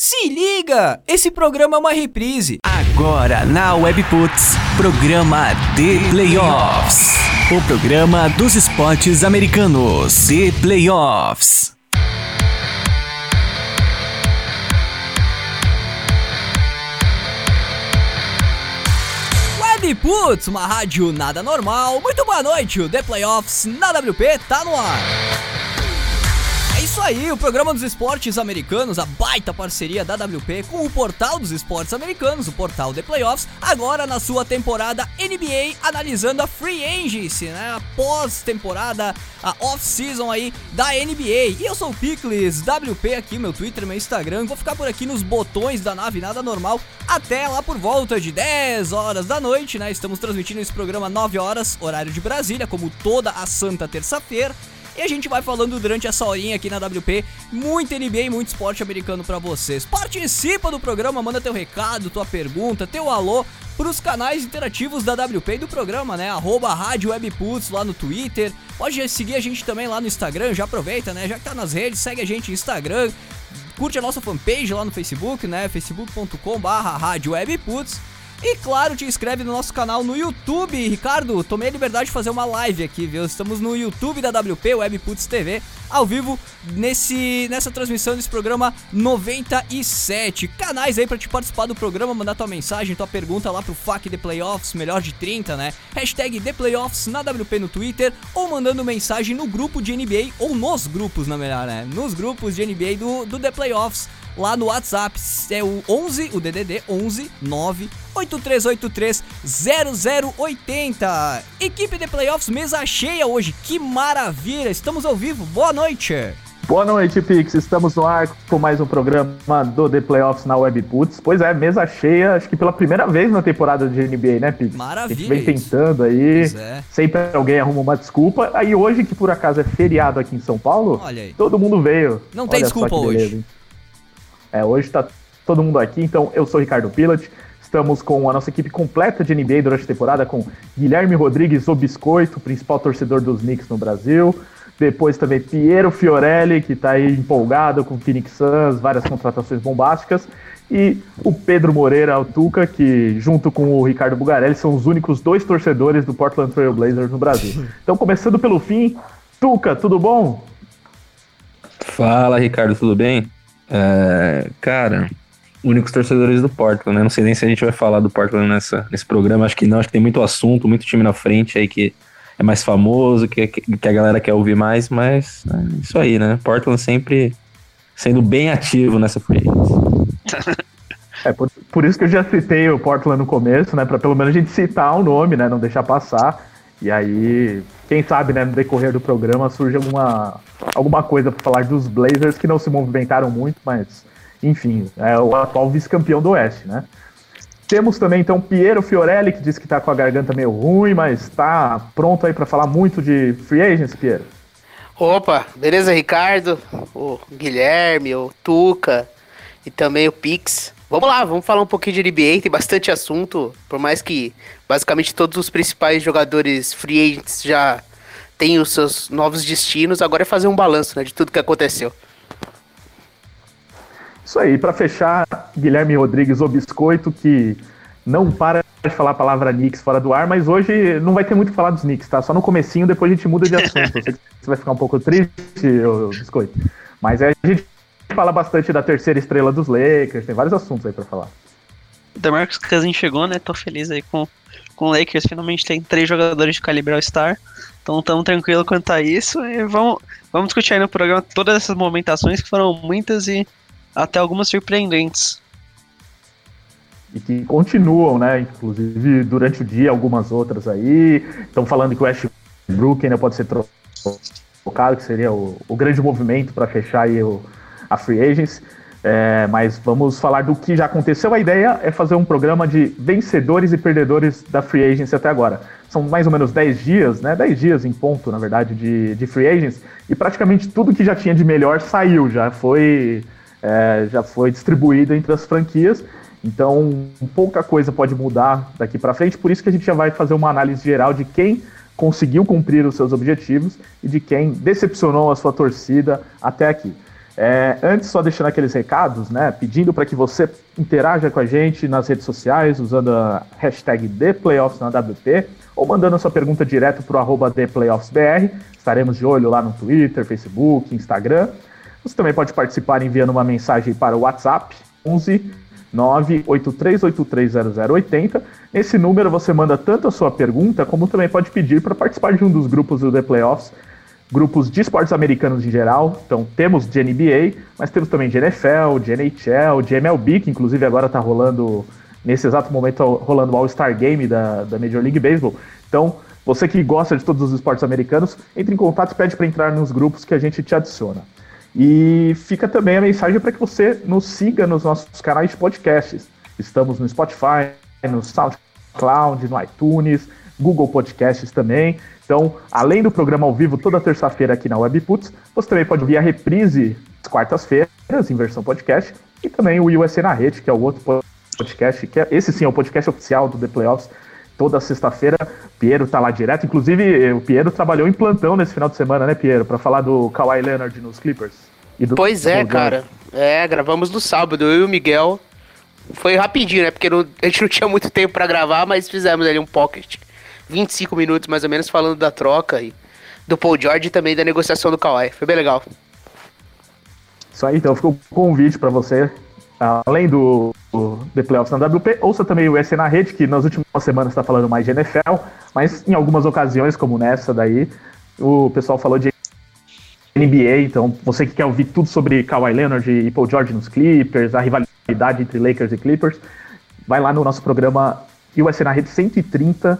Se liga! Esse programa é uma reprise. Agora na Webputs, programa The Playoffs. O programa dos esportes americanos. The Playoffs. Webputs, uma rádio nada normal. Muito boa noite, o The Playoffs na WP tá no ar. Isso aí, o programa dos esportes americanos, a baita parceria da WP com o portal dos esportes americanos, o portal The Playoffs, agora na sua temporada NBA, analisando a Free Agency, né? A pós-temporada, a off-season aí da NBA. E eu sou o Picles, WP aqui, meu Twitter, meu Instagram. Vou ficar por aqui nos botões da nave Nada Normal até lá por volta de 10 horas da noite, né? Estamos transmitindo esse programa 9 horas, horário de Brasília, como toda a santa terça-feira. E a gente vai falando durante essa horinha aqui na WP, muito NBA e muito esporte americano para vocês. Participa do programa, manda teu recado, tua pergunta, teu alô pros canais interativos da WP e do programa, né? Arroba Rádio Webputs lá no Twitter. Pode seguir a gente também lá no Instagram, já aproveita, né? Já que tá nas redes, segue a gente no Instagram. Curte a nossa fanpage lá no Facebook, né? facebook.com barra Rádio Webputs. E claro, te inscreve no nosso canal no YouTube. Ricardo, tomei a liberdade de fazer uma live aqui, viu? Estamos no YouTube da WP, Webputs TV, ao vivo nesse, nessa transmissão desse programa 97. Canais aí para te participar do programa, mandar tua mensagem, tua pergunta lá pro FAQ The Playoffs, melhor de 30, né? Hashtag The Playoffs na WP no Twitter ou mandando mensagem no grupo de NBA ou nos grupos, na melhor, né? Nos grupos de NBA do, do The Playoffs lá no WhatsApp. É o 11, o DDD 11 9 8383 0080. Equipe de Playoffs, mesa cheia hoje. Que maravilha! Estamos ao vivo. Boa noite. Boa noite, Pix. Estamos no ar com mais um programa do The Playoffs na Webputs. Pois é, mesa cheia, acho que pela primeira vez na temporada de NBA, né, Pix? Maravilha. A gente vem tentando aí, é. sempre alguém arruma uma desculpa. Aí hoje, que por acaso é feriado aqui em São Paulo, todo mundo veio. Não tem desculpa hoje. É, hoje tá todo mundo aqui, então eu sou Ricardo Pilat. Estamos com a nossa equipe completa de NBA durante a temporada, com Guilherme Rodrigues, o Biscoito, principal torcedor dos Knicks no Brasil. Depois também Piero Fiorelli, que está aí empolgado com o Phoenix Suns, várias contratações bombásticas. E o Pedro Moreira, o Tuca, que junto com o Ricardo Bugarelli são os únicos dois torcedores do Portland Trail Blazers no Brasil. Então, começando pelo fim, Tuca, tudo bom? Fala, Ricardo, tudo bem? É, cara, únicos torcedores do Portland, né? Não sei nem se a gente vai falar do Portland nessa, nesse programa, acho que não, acho que tem muito assunto, muito time na frente aí que é mais famoso, que, que a galera quer ouvir mais, mas é isso aí, né? Portland sempre sendo bem ativo nessa frente. É, por, por, isso que eu já citei o Portland no começo, né? Pra pelo menos a gente citar o nome, né? Não deixar passar. E aí, quem sabe, né, no decorrer do programa surge alguma, alguma coisa para falar dos Blazers que não se movimentaram muito, mas enfim, é o atual vice-campeão do Oeste, né? Temos também então Piero Fiorelli, que disse que está com a garganta meio ruim, mas está pronto aí para falar muito de free agents, Piero. Opa, beleza, Ricardo, o Guilherme, o Tuca e também o Pix. Vamos lá, vamos falar um pouquinho de NBA, tem bastante assunto, por mais que basicamente todos os principais jogadores free agents já têm os seus novos destinos, agora é fazer um balanço né, de tudo que aconteceu. Isso aí, para fechar, Guilherme Rodrigues, o biscoito, que não para de falar a palavra Knicks fora do ar, mas hoje não vai ter muito que falar dos Knicks, tá? Só no comecinho, depois a gente muda de assunto. Eu sei que você vai ficar um pouco triste, o biscoito. Mas é, a gente fala bastante da terceira estrela dos Lakers, tem vários assuntos aí para falar. Demarcus Cousins chegou, né? Tô feliz aí com, com o Lakers. Finalmente tem três jogadores de calibre All-Star. Então tamo tranquilo quanto a isso. E vamos, vamos discutir aí no programa todas essas movimentações que foram muitas e até algumas surpreendentes. E que continuam, né? Inclusive durante o dia, algumas outras aí. Estão falando que o Westbrook ainda pode ser trocado, que seria o, o grande movimento para fechar aí o, a Free Agents. É, mas vamos falar do que já aconteceu. A ideia é fazer um programa de vencedores e perdedores da Free Agency até agora. São mais ou menos 10 dias, né? 10 dias em ponto, na verdade, de, de Free Agents. E praticamente tudo que já tinha de melhor saiu, já foi é, já foi distribuído entre as franquias. Então, pouca coisa pode mudar daqui para frente. Por isso que a gente já vai fazer uma análise geral de quem conseguiu cumprir os seus objetivos e de quem decepcionou a sua torcida até aqui. É, antes, só deixando aqueles recados, né? Pedindo para que você interaja com a gente nas redes sociais usando a hashtag ThePlayoffs na WP ou mandando a sua pergunta direto para o ThePlayoffsBR. Estaremos de olho lá no Twitter, Facebook, Instagram. Você também pode participar enviando uma mensagem para o WhatsApp 11 983830080. Nesse número você manda tanto a sua pergunta, como também pode pedir para participar de um dos grupos do The Playoffs grupos de esportes americanos em geral. Então temos de NBA, mas temos também de NFL, de NHL, de MLB, que inclusive agora está rolando, nesse exato momento, rolando o All-Star Game da, da Major League Baseball. Então, você que gosta de todos os esportes americanos, entre em contato e pede para entrar nos grupos que a gente te adiciona. E fica também a mensagem para que você nos siga nos nossos canais de podcasts. Estamos no Spotify, no SoundCloud, no iTunes, Google Podcasts também. Então, além do programa ao vivo toda terça-feira aqui na Webputs, você também pode ouvir a reprise às quartas-feiras em versão podcast e também o USA na Rede, que é o outro podcast, que é, esse sim é o podcast oficial do The Playoffs. Toda sexta-feira, Piero tá lá direto. Inclusive, o Piero trabalhou em plantão nesse final de semana, né, Piero? Para falar do Kawhi Leonard nos Clippers. Do, pois é, cara. É, gravamos no sábado, eu e o Miguel. Foi rapidinho, né? Porque não, a gente não tinha muito tempo para gravar, mas fizemos ali um pocket 25 minutos mais ou menos falando da troca e do Paul George e também da negociação do Kawhi. Foi bem legal. Isso aí, então fica o convite para você, além do, do The Playoffs na WP, ouça também o SC na Rede, que nas últimas semanas está falando mais de NFL, mas em algumas ocasiões, como nessa daí, o pessoal falou de NBA, então você que quer ouvir tudo sobre Kawhi Leonard e Paul George nos Clippers, a rivalidade entre Lakers e Clippers, vai lá no nosso programa USA na Rede 130,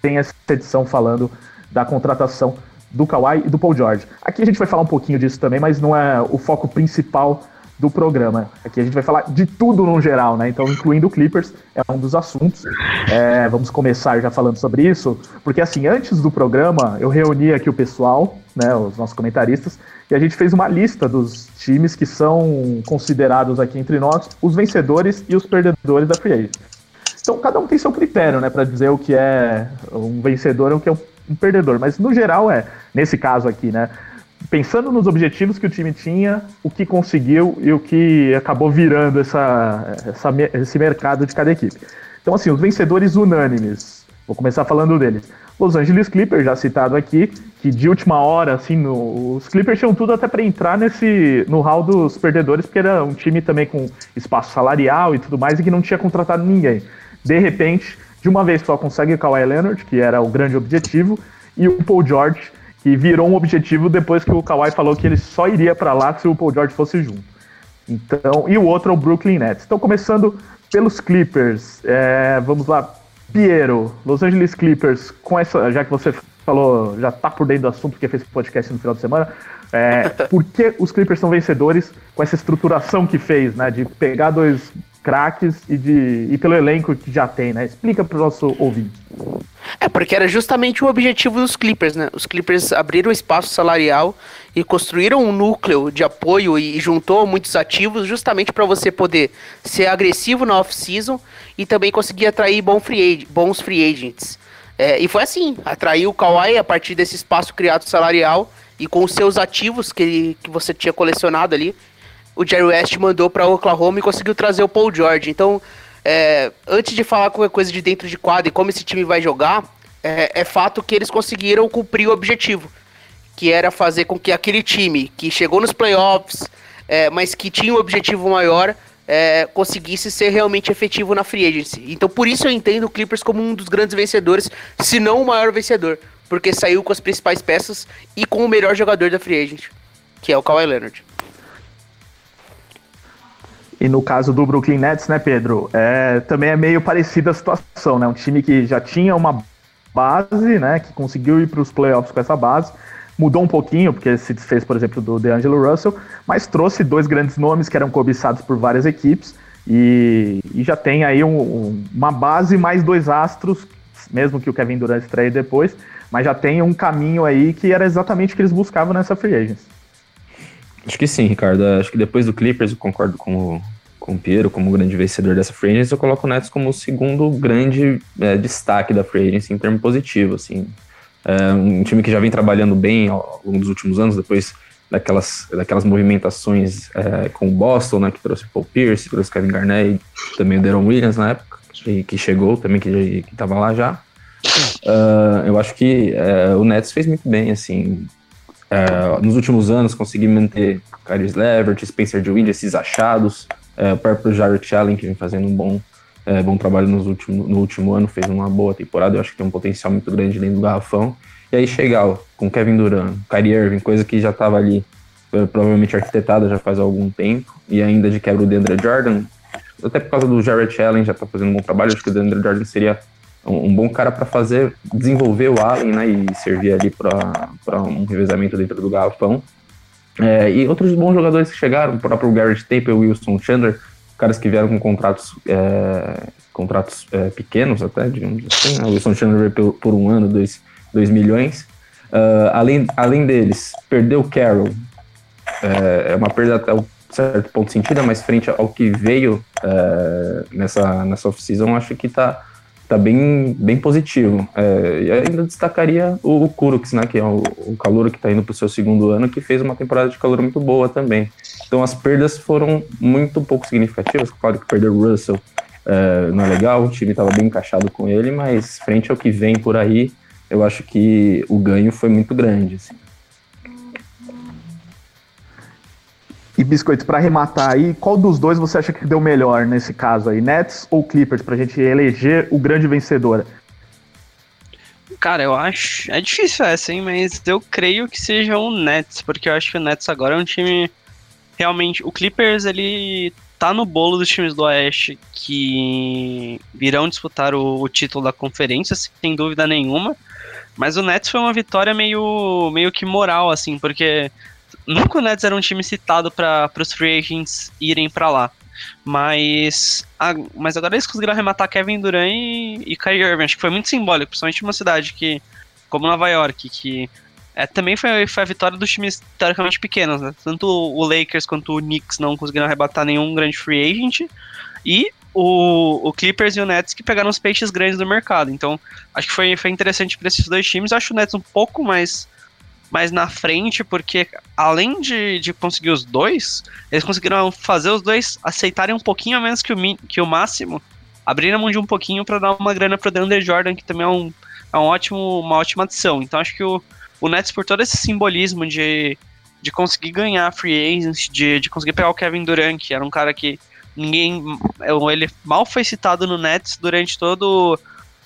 tem essa edição falando da contratação do Kawhi e do Paul George. Aqui a gente vai falar um pouquinho disso também, mas não é o foco principal do programa. Aqui a gente vai falar de tudo no geral, né? Então, incluindo o Clippers, é um dos assuntos. É, vamos começar já falando sobre isso, porque assim, antes do programa, eu reuni aqui o pessoal, né, os nossos comentaristas, e a gente fez uma lista dos times que são considerados aqui entre nós os vencedores e os perdedores da Free Agent. Então cada um tem seu critério, né, para dizer o que é um vencedor e o que é um perdedor. Mas no geral é, nesse caso aqui, né, pensando nos objetivos que o time tinha, o que conseguiu e o que acabou virando essa, essa esse mercado de cada equipe. Então assim, os vencedores unânimes. Vou começar falando deles. Los Angeles Clippers, já citado aqui, que de última hora, assim, no, os Clippers tinham tudo até para entrar nesse no hall dos perdedores, porque era um time também com espaço salarial e tudo mais e que não tinha contratado ninguém de repente, de uma vez só consegue o Kawhi Leonard, que era o grande objetivo, e o Paul George, que virou um objetivo depois que o Kawhi falou que ele só iria para lá se o Paul George fosse junto. Então, e o outro é o Brooklyn Nets. Então, começando pelos Clippers, é, vamos lá, Piero, Los Angeles Clippers, com essa, já que você falou, já tá por dentro do assunto porque fez podcast no final de semana, é, por que os Clippers são vencedores com essa estruturação que fez, né, de pegar dois craques e, de, e pelo elenco que já tem, né? Explica para o nosso ouvinte. É, porque era justamente o objetivo dos Clippers, né? Os Clippers abriram espaço salarial e construíram um núcleo de apoio e juntou muitos ativos justamente para você poder ser agressivo na off-season e também conseguir atrair bons free agents. É, e foi assim, atraiu o Kawhi a partir desse espaço criado salarial e com os seus ativos que, que você tinha colecionado ali, o Jerry West mandou para Oklahoma e conseguiu trazer o Paul George. Então, é, antes de falar qualquer coisa de dentro de quadra e como esse time vai jogar, é, é, fato que eles conseguiram cumprir o objetivo, que era fazer com que aquele time que chegou nos playoffs, é, mas que tinha um objetivo maior, é, conseguisse ser realmente efetivo na free agency. Então, por isso eu entendo o Clippers como um dos grandes vencedores, se não o maior vencedor, porque saiu com as principais peças e com o melhor jogador da free agency, que é o Kawhi Leonard. E no caso do Brooklyn Nets, né, Pedro, é, também é meio parecida a situação, né? Um time que já tinha uma base, né, que conseguiu ir para os playoffs com essa base, mudou um pouquinho, porque se desfez, por exemplo, do DeAngelo Russell, mas trouxe dois grandes nomes que eram cobiçados por várias equipes e, e já tem aí um, um, uma base mais dois astros, mesmo que o Kevin Durant estreie depois, mas já tem um caminho aí que era exatamente o que eles buscavam nessa free agency. Acho que sim, Ricardo. Acho que depois do Clippers, eu concordo com o, com o Piero como grande vencedor dessa free agency, eu coloco o Nets como o segundo grande é, destaque da free agency em termo positivo, assim. É um time que já vem trabalhando bem ao longo dos últimos anos, depois daquelas, daquelas movimentações é, com o Boston, né, que trouxe Paul Pierce, trouxe Kevin Garnett e também o Deron Williams na época, que, que chegou também, que estava lá já. Uh, eu acho que uh, o Nets fez muito bem, assim. Uh, nos últimos anos consegui manter Kyrie Levert, Spencer Jowind, esses achados, o próprio Jarrett Allen, que vem fazendo um bom, bom trabalho nos no último ano, fez uma boa temporada, eu acho que tem um potencial muito grande dentro do garrafão. E aí chegar com Kevin Durant, Kyrie Irving, coisa que já estava ali provavelmente arquitetada já faz algum tempo, e ainda de quebra o DeAndre Jordan, até por causa do Jarrett Allen já está fazendo um bom trabalho, acho que o DeAndre Jordan seria um, um bom cara para fazer, desenvolver o Allen, né, e servir ali para um revezamento dentro do garrafão. É, e outros bons jogadores que chegaram, o próprio Garrett o Wilson Chandler, caras que vieram com contratos, é, contratos é, pequenos até, digamos assim. Né? Wilson Chandler por, por um ano, 2 milhões. Uh, além, além deles, perdeu o Carroll. É, é uma perda até um certo ponto sentido, mas frente ao que veio é, nessa, nessa off-season, acho que está tá bem, bem positivo. É, e ainda destacaria o, o né, que é o, o calor que está indo para o seu segundo ano, que fez uma temporada de calor muito boa também. Então as perdas foram muito pouco significativas. Claro que perder o Russell é, não é legal, o time estava bem encaixado com ele, mas frente ao que vem por aí, eu acho que o ganho foi muito grande. Assim. E Biscoito, para arrematar aí, qual dos dois você acha que deu melhor nesse caso aí, Nets ou Clippers, pra gente eleger o grande vencedor? Cara, eu acho. É difícil essa, hein? Mas eu creio que seja o Nets, porque eu acho que o Nets agora é um time. Realmente. O Clippers, ele tá no bolo dos times do Oeste que virão disputar o, o título da conferência, sem dúvida nenhuma. Mas o Nets foi uma vitória meio, meio que moral, assim, porque nunca o Nets era um time citado para os free agents irem para lá. Mas, a, mas agora eles conseguiram arrematar Kevin Durant e, e Kyrie Irving. Acho que foi muito simbólico, principalmente uma cidade que, como Nova York, que é, também foi, foi a vitória dos times teoricamente pequenos. Né? Tanto o Lakers quanto o Knicks não conseguiram arrebatar nenhum grande free agent. E o, o Clippers e o Nets que pegaram os peixes grandes do mercado. Então, acho que foi, foi interessante para esses dois times. Acho o Nets um pouco mais mais na frente, porque além de, de conseguir os dois, eles conseguiram fazer os dois aceitarem um pouquinho a menos que o, que o máximo, abrir a mão de um pouquinho para dar uma grana pro DeAndre Jordan, que também é, um, é um ótimo, uma ótima adição. Então acho que o, o Nets, por todo esse simbolismo de, de conseguir ganhar free agents, de, de conseguir pegar o Kevin Durant, que era um cara que ninguém. Ele mal foi citado no Nets durante todo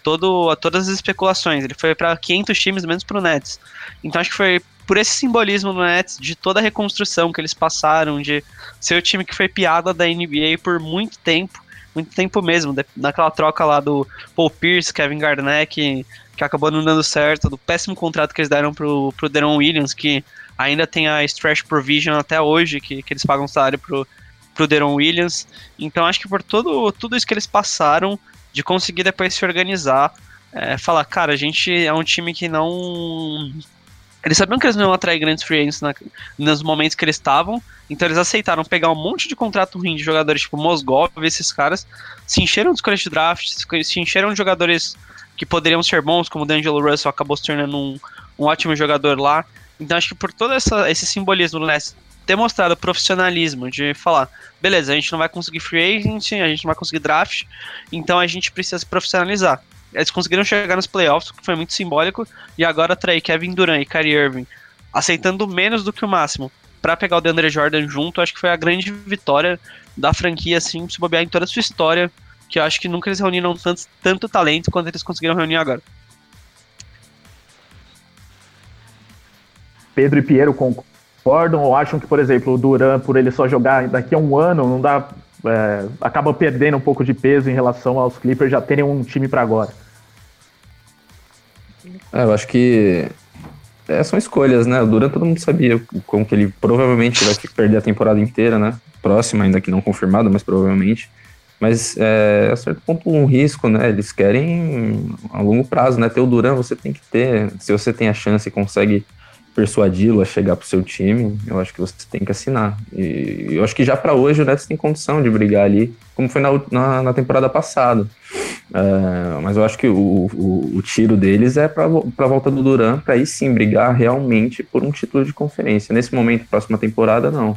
todo, todas as especulações. Ele foi para 500 times, menos para o Nets. Então acho que foi por esse simbolismo no Nets, de toda a reconstrução que eles passaram, de ser o time que foi piada da NBA por muito tempo, muito tempo mesmo, naquela troca lá do Paul Pierce, Kevin Garnett, que, acabou não dando certo, do péssimo contrato que eles deram pro, pro Deron Williams, que ainda tem a stretch provision até hoje, que, que eles pagam salário pro, pro Deron Williams. Então acho que por todo, tudo isso que eles passaram, de conseguir depois se organizar, é, falar, cara, a gente é um time que não. Eles sabiam que eles não iam atrair grandes free agents na, nos momentos que eles estavam, então eles aceitaram pegar um monte de contrato ruim de jogadores tipo Mosgov, esses caras, se encheram de escolhas de draft, se encheram de jogadores que poderiam ser bons, como o D'Angelo Russell acabou se tornando um, um ótimo jogador lá. Então acho que por todo essa, esse simbolismo do Nets ter mostrado profissionalismo de falar, beleza, a gente não vai conseguir free agent, a gente não vai conseguir draft, então a gente precisa se profissionalizar. Eles conseguiram chegar nos playoffs, que foi muito simbólico, e agora trair Kevin Durant e Kyrie Irving aceitando menos do que o máximo para pegar o DeAndre Jordan junto, acho que foi a grande vitória da franquia, assim, se bobear em toda a sua história, que eu acho que nunca eles reuniram tanto, tanto talento quanto eles conseguiram reunir agora. Pedro e Piero concordam ou acham que, por exemplo, o Duran, por ele só jogar daqui a um ano, não dá. É, acaba perdendo um pouco de peso em relação aos Clippers já terem um time para agora? É, eu acho que é, são escolhas, né? O Duran todo mundo sabia como que ele provavelmente vai perder a temporada inteira, né? Próxima, ainda que não confirmada, mas provavelmente. Mas é, a certo ponto um risco, né? Eles querem a longo prazo, né? Ter o Duran você tem que ter. Se você tem a chance e consegue persuadi-lo a chegar pro seu time, eu acho que você tem que assinar. E eu acho que já para hoje o Nets tem condição de brigar ali, como foi na, na, na temporada passada. Uh, mas eu acho que o, o, o tiro deles é para a volta do Duran, para aí sim brigar realmente por um título de conferência. Nesse momento, próxima temporada, não.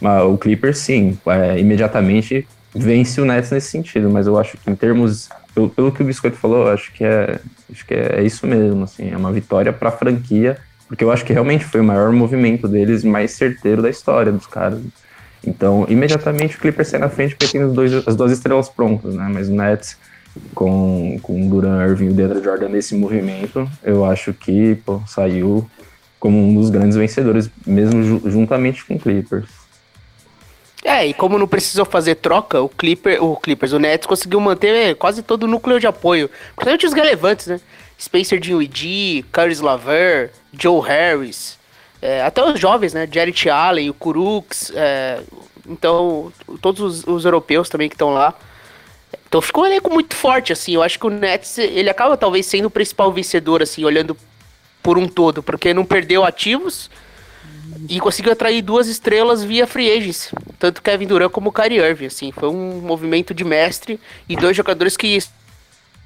Mas o Clippers, sim, é, imediatamente vence o Nets nesse sentido, mas eu acho que em termos, pelo, pelo que o Biscoito falou, eu acho que é, acho que é, é isso mesmo, assim, é uma vitória para a franquia, porque eu acho que realmente foi o maior movimento deles, mais certeiro da história dos caras. Então, imediatamente o Clippers sai na frente porque tem dois, as duas estrelas prontas, né? Mas o Nets com, com Duran Irving e o DeAndre Jordan nesse movimento, eu acho que pô, saiu como um dos grandes vencedores, mesmo ju juntamente com o Clippers. É, e como não precisou fazer troca, o, Clipper, o Clippers, o Nets conseguiu manter quase todo o núcleo de apoio. Principalmente os relevantes, né? Spencer Dinwiddie, Caris Laver, Joe Harris, é, até os jovens, né? Jarrett Allen, o Kuruks, é, então todos os, os europeus também que estão lá. Então ficou um elenco muito forte, assim. Eu acho que o Nets, ele acaba talvez sendo o principal vencedor, assim, olhando por um todo, porque não perdeu ativos e conseguiu atrair duas estrelas via free agents, tanto Kevin Durant como Kyrie Irving, assim. Foi um movimento de mestre e dois jogadores que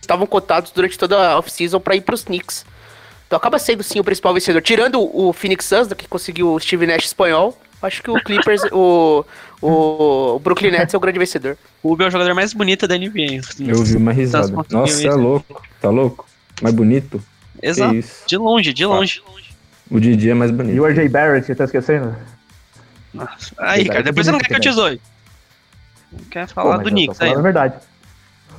estavam cotados durante toda a off-season para ir para os Knicks. Então acaba sendo sim o principal vencedor, tirando o Phoenix Suns, que conseguiu o Steve Nash espanhol, Acho que o Clippers, o, o, o, Brooklyn Nets é o grande vencedor. O Uber é o jogador mais bonito da NBA. Eu ouvi uma risada. Nossa, é louco. Tá louco? Mais bonito? Exato. De longe, de longe. O Didi é mais bonito. E o RJ Barrett, tá esquecendo? Nossa. Aí, cara, depois você não quer que eu te zoe. Quer falar Pô, do Knicks aí. É verdade.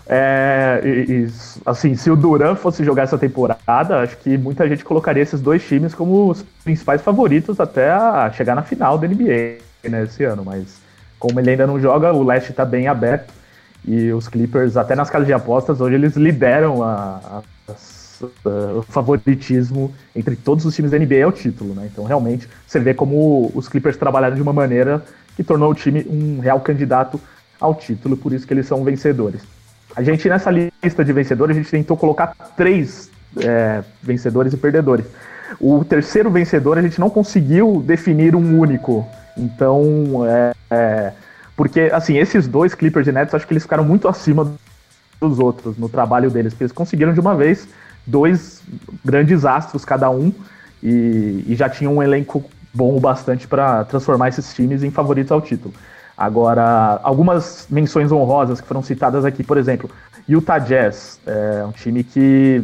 É, e, e, assim, se o Duran fosse jogar essa temporada, acho que muita gente colocaria esses dois times como os principais favoritos até chegar na final da NBA né, esse ano. Mas como ele ainda não joga, o leste está bem aberto e os Clippers, até nas casas de apostas, hoje eles lideram a, a, a, o favoritismo entre todos os times da NBA ao título. Né? Então, realmente, você vê como os Clippers trabalharam de uma maneira que tornou o time um real candidato ao título, por isso que eles são vencedores. A gente, nessa lista de vencedores, a gente tentou colocar três é, vencedores e perdedores. O terceiro vencedor a gente não conseguiu definir um único. Então, é, é, porque, assim, esses dois Clippers e Nets, acho que eles ficaram muito acima dos outros no trabalho deles, porque eles conseguiram de uma vez dois grandes astros cada um e, e já tinham um elenco bom o bastante para transformar esses times em favoritos ao título. Agora, algumas menções honrosas que foram citadas aqui, por exemplo, Utah Jazz, é um time que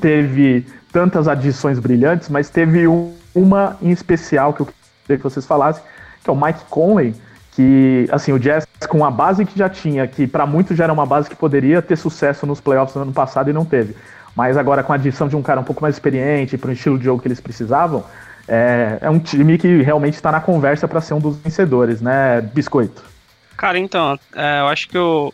teve tantas adições brilhantes, mas teve um, uma em especial que eu queria que vocês falassem, que é o Mike Conley, que, assim, o Jazz com a base que já tinha, que para muitos já era uma base que poderia ter sucesso nos playoffs no ano passado e não teve. Mas agora com a adição de um cara um pouco mais experiente para o estilo de jogo que eles precisavam, é, é um time que realmente está na conversa para ser um dos vencedores, né, Biscoito? Cara, então, é, eu acho que o,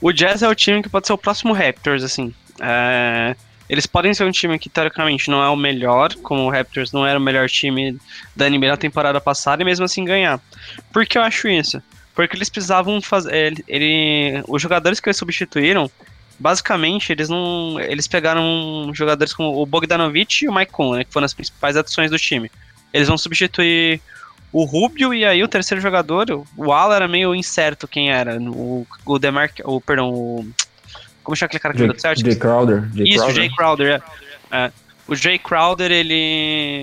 o Jazz é o time que pode ser o próximo Raptors, assim. É, eles podem ser um time que, teoricamente, não é o melhor, como o Raptors não era o melhor time da NBA na temporada passada, e mesmo assim ganhar. Por que eu acho isso? Porque eles precisavam fazer. Ele, ele, os jogadores que eles substituíram basicamente, eles não. Eles pegaram jogadores como o Bogdanovich e o Mike Conley, né, que foram as principais adições do time. Eles vão substituir o Rubio e aí o terceiro jogador, o Ala era meio incerto quem era. O, o Demar. O, perdão, o. Como chama aquele cara que deu certo? Jay Crowder. Jay Isso, Crowder. Jay Crowder, é. é. O Jay Crowder, ele,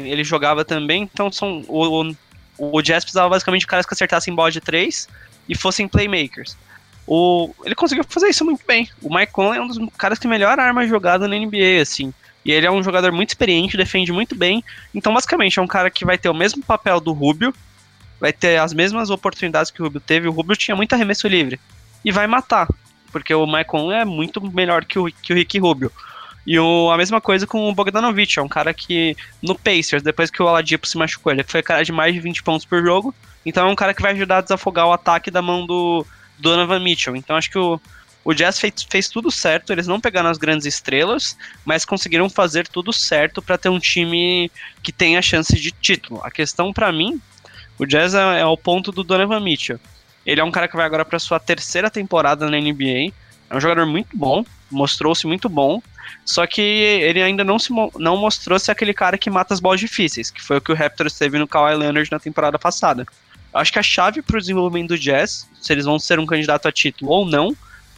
ele jogava também, então são, o, o, o Jazz precisava basicamente de caras que acertassem bola de três e fossem playmakers. O, ele conseguiu fazer isso muito bem. O Mike Conley é um dos caras que melhor arma jogada na NBA, assim. E ele é um jogador muito experiente, defende muito bem. Então, basicamente, é um cara que vai ter o mesmo papel do Rubio, vai ter as mesmas oportunidades que o Rubio teve. O Rubio tinha muito arremesso livre. E vai matar. Porque o Mike Conley é muito melhor que o, que o Rick Rubio. E o, a mesma coisa com o Bogdanovich, é um cara que no Pacers, depois que o Oladipo se machucou, ele foi cara de mais de 20 pontos por jogo. Então é um cara que vai ajudar a desafogar o ataque da mão do, Donovan Mitchell. Então acho que o, o Jazz fez, fez tudo certo, eles não pegaram as grandes estrelas, mas conseguiram fazer tudo certo para ter um time que tenha chance de título. A questão para mim, o Jazz é, é o ponto do Donovan Mitchell. Ele é um cara que vai agora para sua terceira temporada na NBA. É um jogador muito bom, mostrou-se muito bom, só que ele ainda não se não mostrou-se aquele cara que mata as bolas difíceis, que foi o que o Raptors teve no Kawhi Leonard na temporada passada. Acho que a chave para o desenvolvimento do Jazz, se eles vão ser um candidato a título ou não,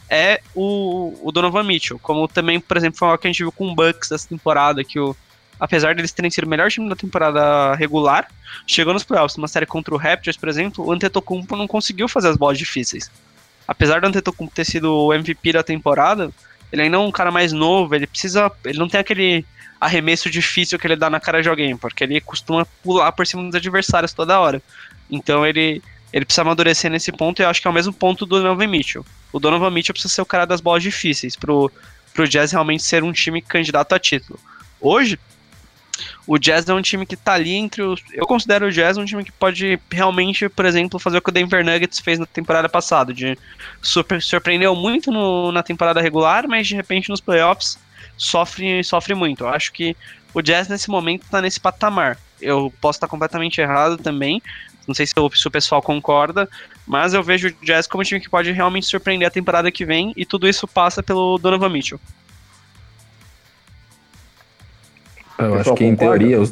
é o, o Donovan Mitchell. Como também, por exemplo, foi algo que a gente viu com o Bucks dessa temporada, que o, apesar deles terem sido o melhor time da temporada regular, chegou nos playoffs, numa série contra o Raptors, por exemplo, o Antetokounmpo não conseguiu fazer as bolas difíceis. Apesar do Antetokounmpo ter sido o MVP da temporada, ele ainda é um cara mais novo, ele precisa, ele não tem aquele arremesso difícil que ele dá na cara de alguém, porque ele costuma pular por cima dos adversários toda hora. Então ele ele precisa amadurecer nesse ponto e eu acho que é o mesmo ponto do Donovan Mitchell. O Donovan Mitchell precisa ser o cara das bolas difíceis pro, pro Jazz realmente ser um time candidato a título. Hoje, o Jazz é um time que tá ali entre os. Eu considero o Jazz um time que pode realmente, por exemplo, fazer o que o Denver Nuggets fez na temporada passada. De super, surpreendeu muito no, na temporada regular, mas de repente nos playoffs sofre, sofre muito. Eu acho que o Jazz nesse momento tá nesse patamar. Eu posso estar completamente errado também. Não sei se o, se o pessoal concorda, mas eu vejo o Jazz como um time que pode realmente surpreender a temporada que vem e tudo isso passa pelo Donovan Mitchell. Eu acho que em teoria os,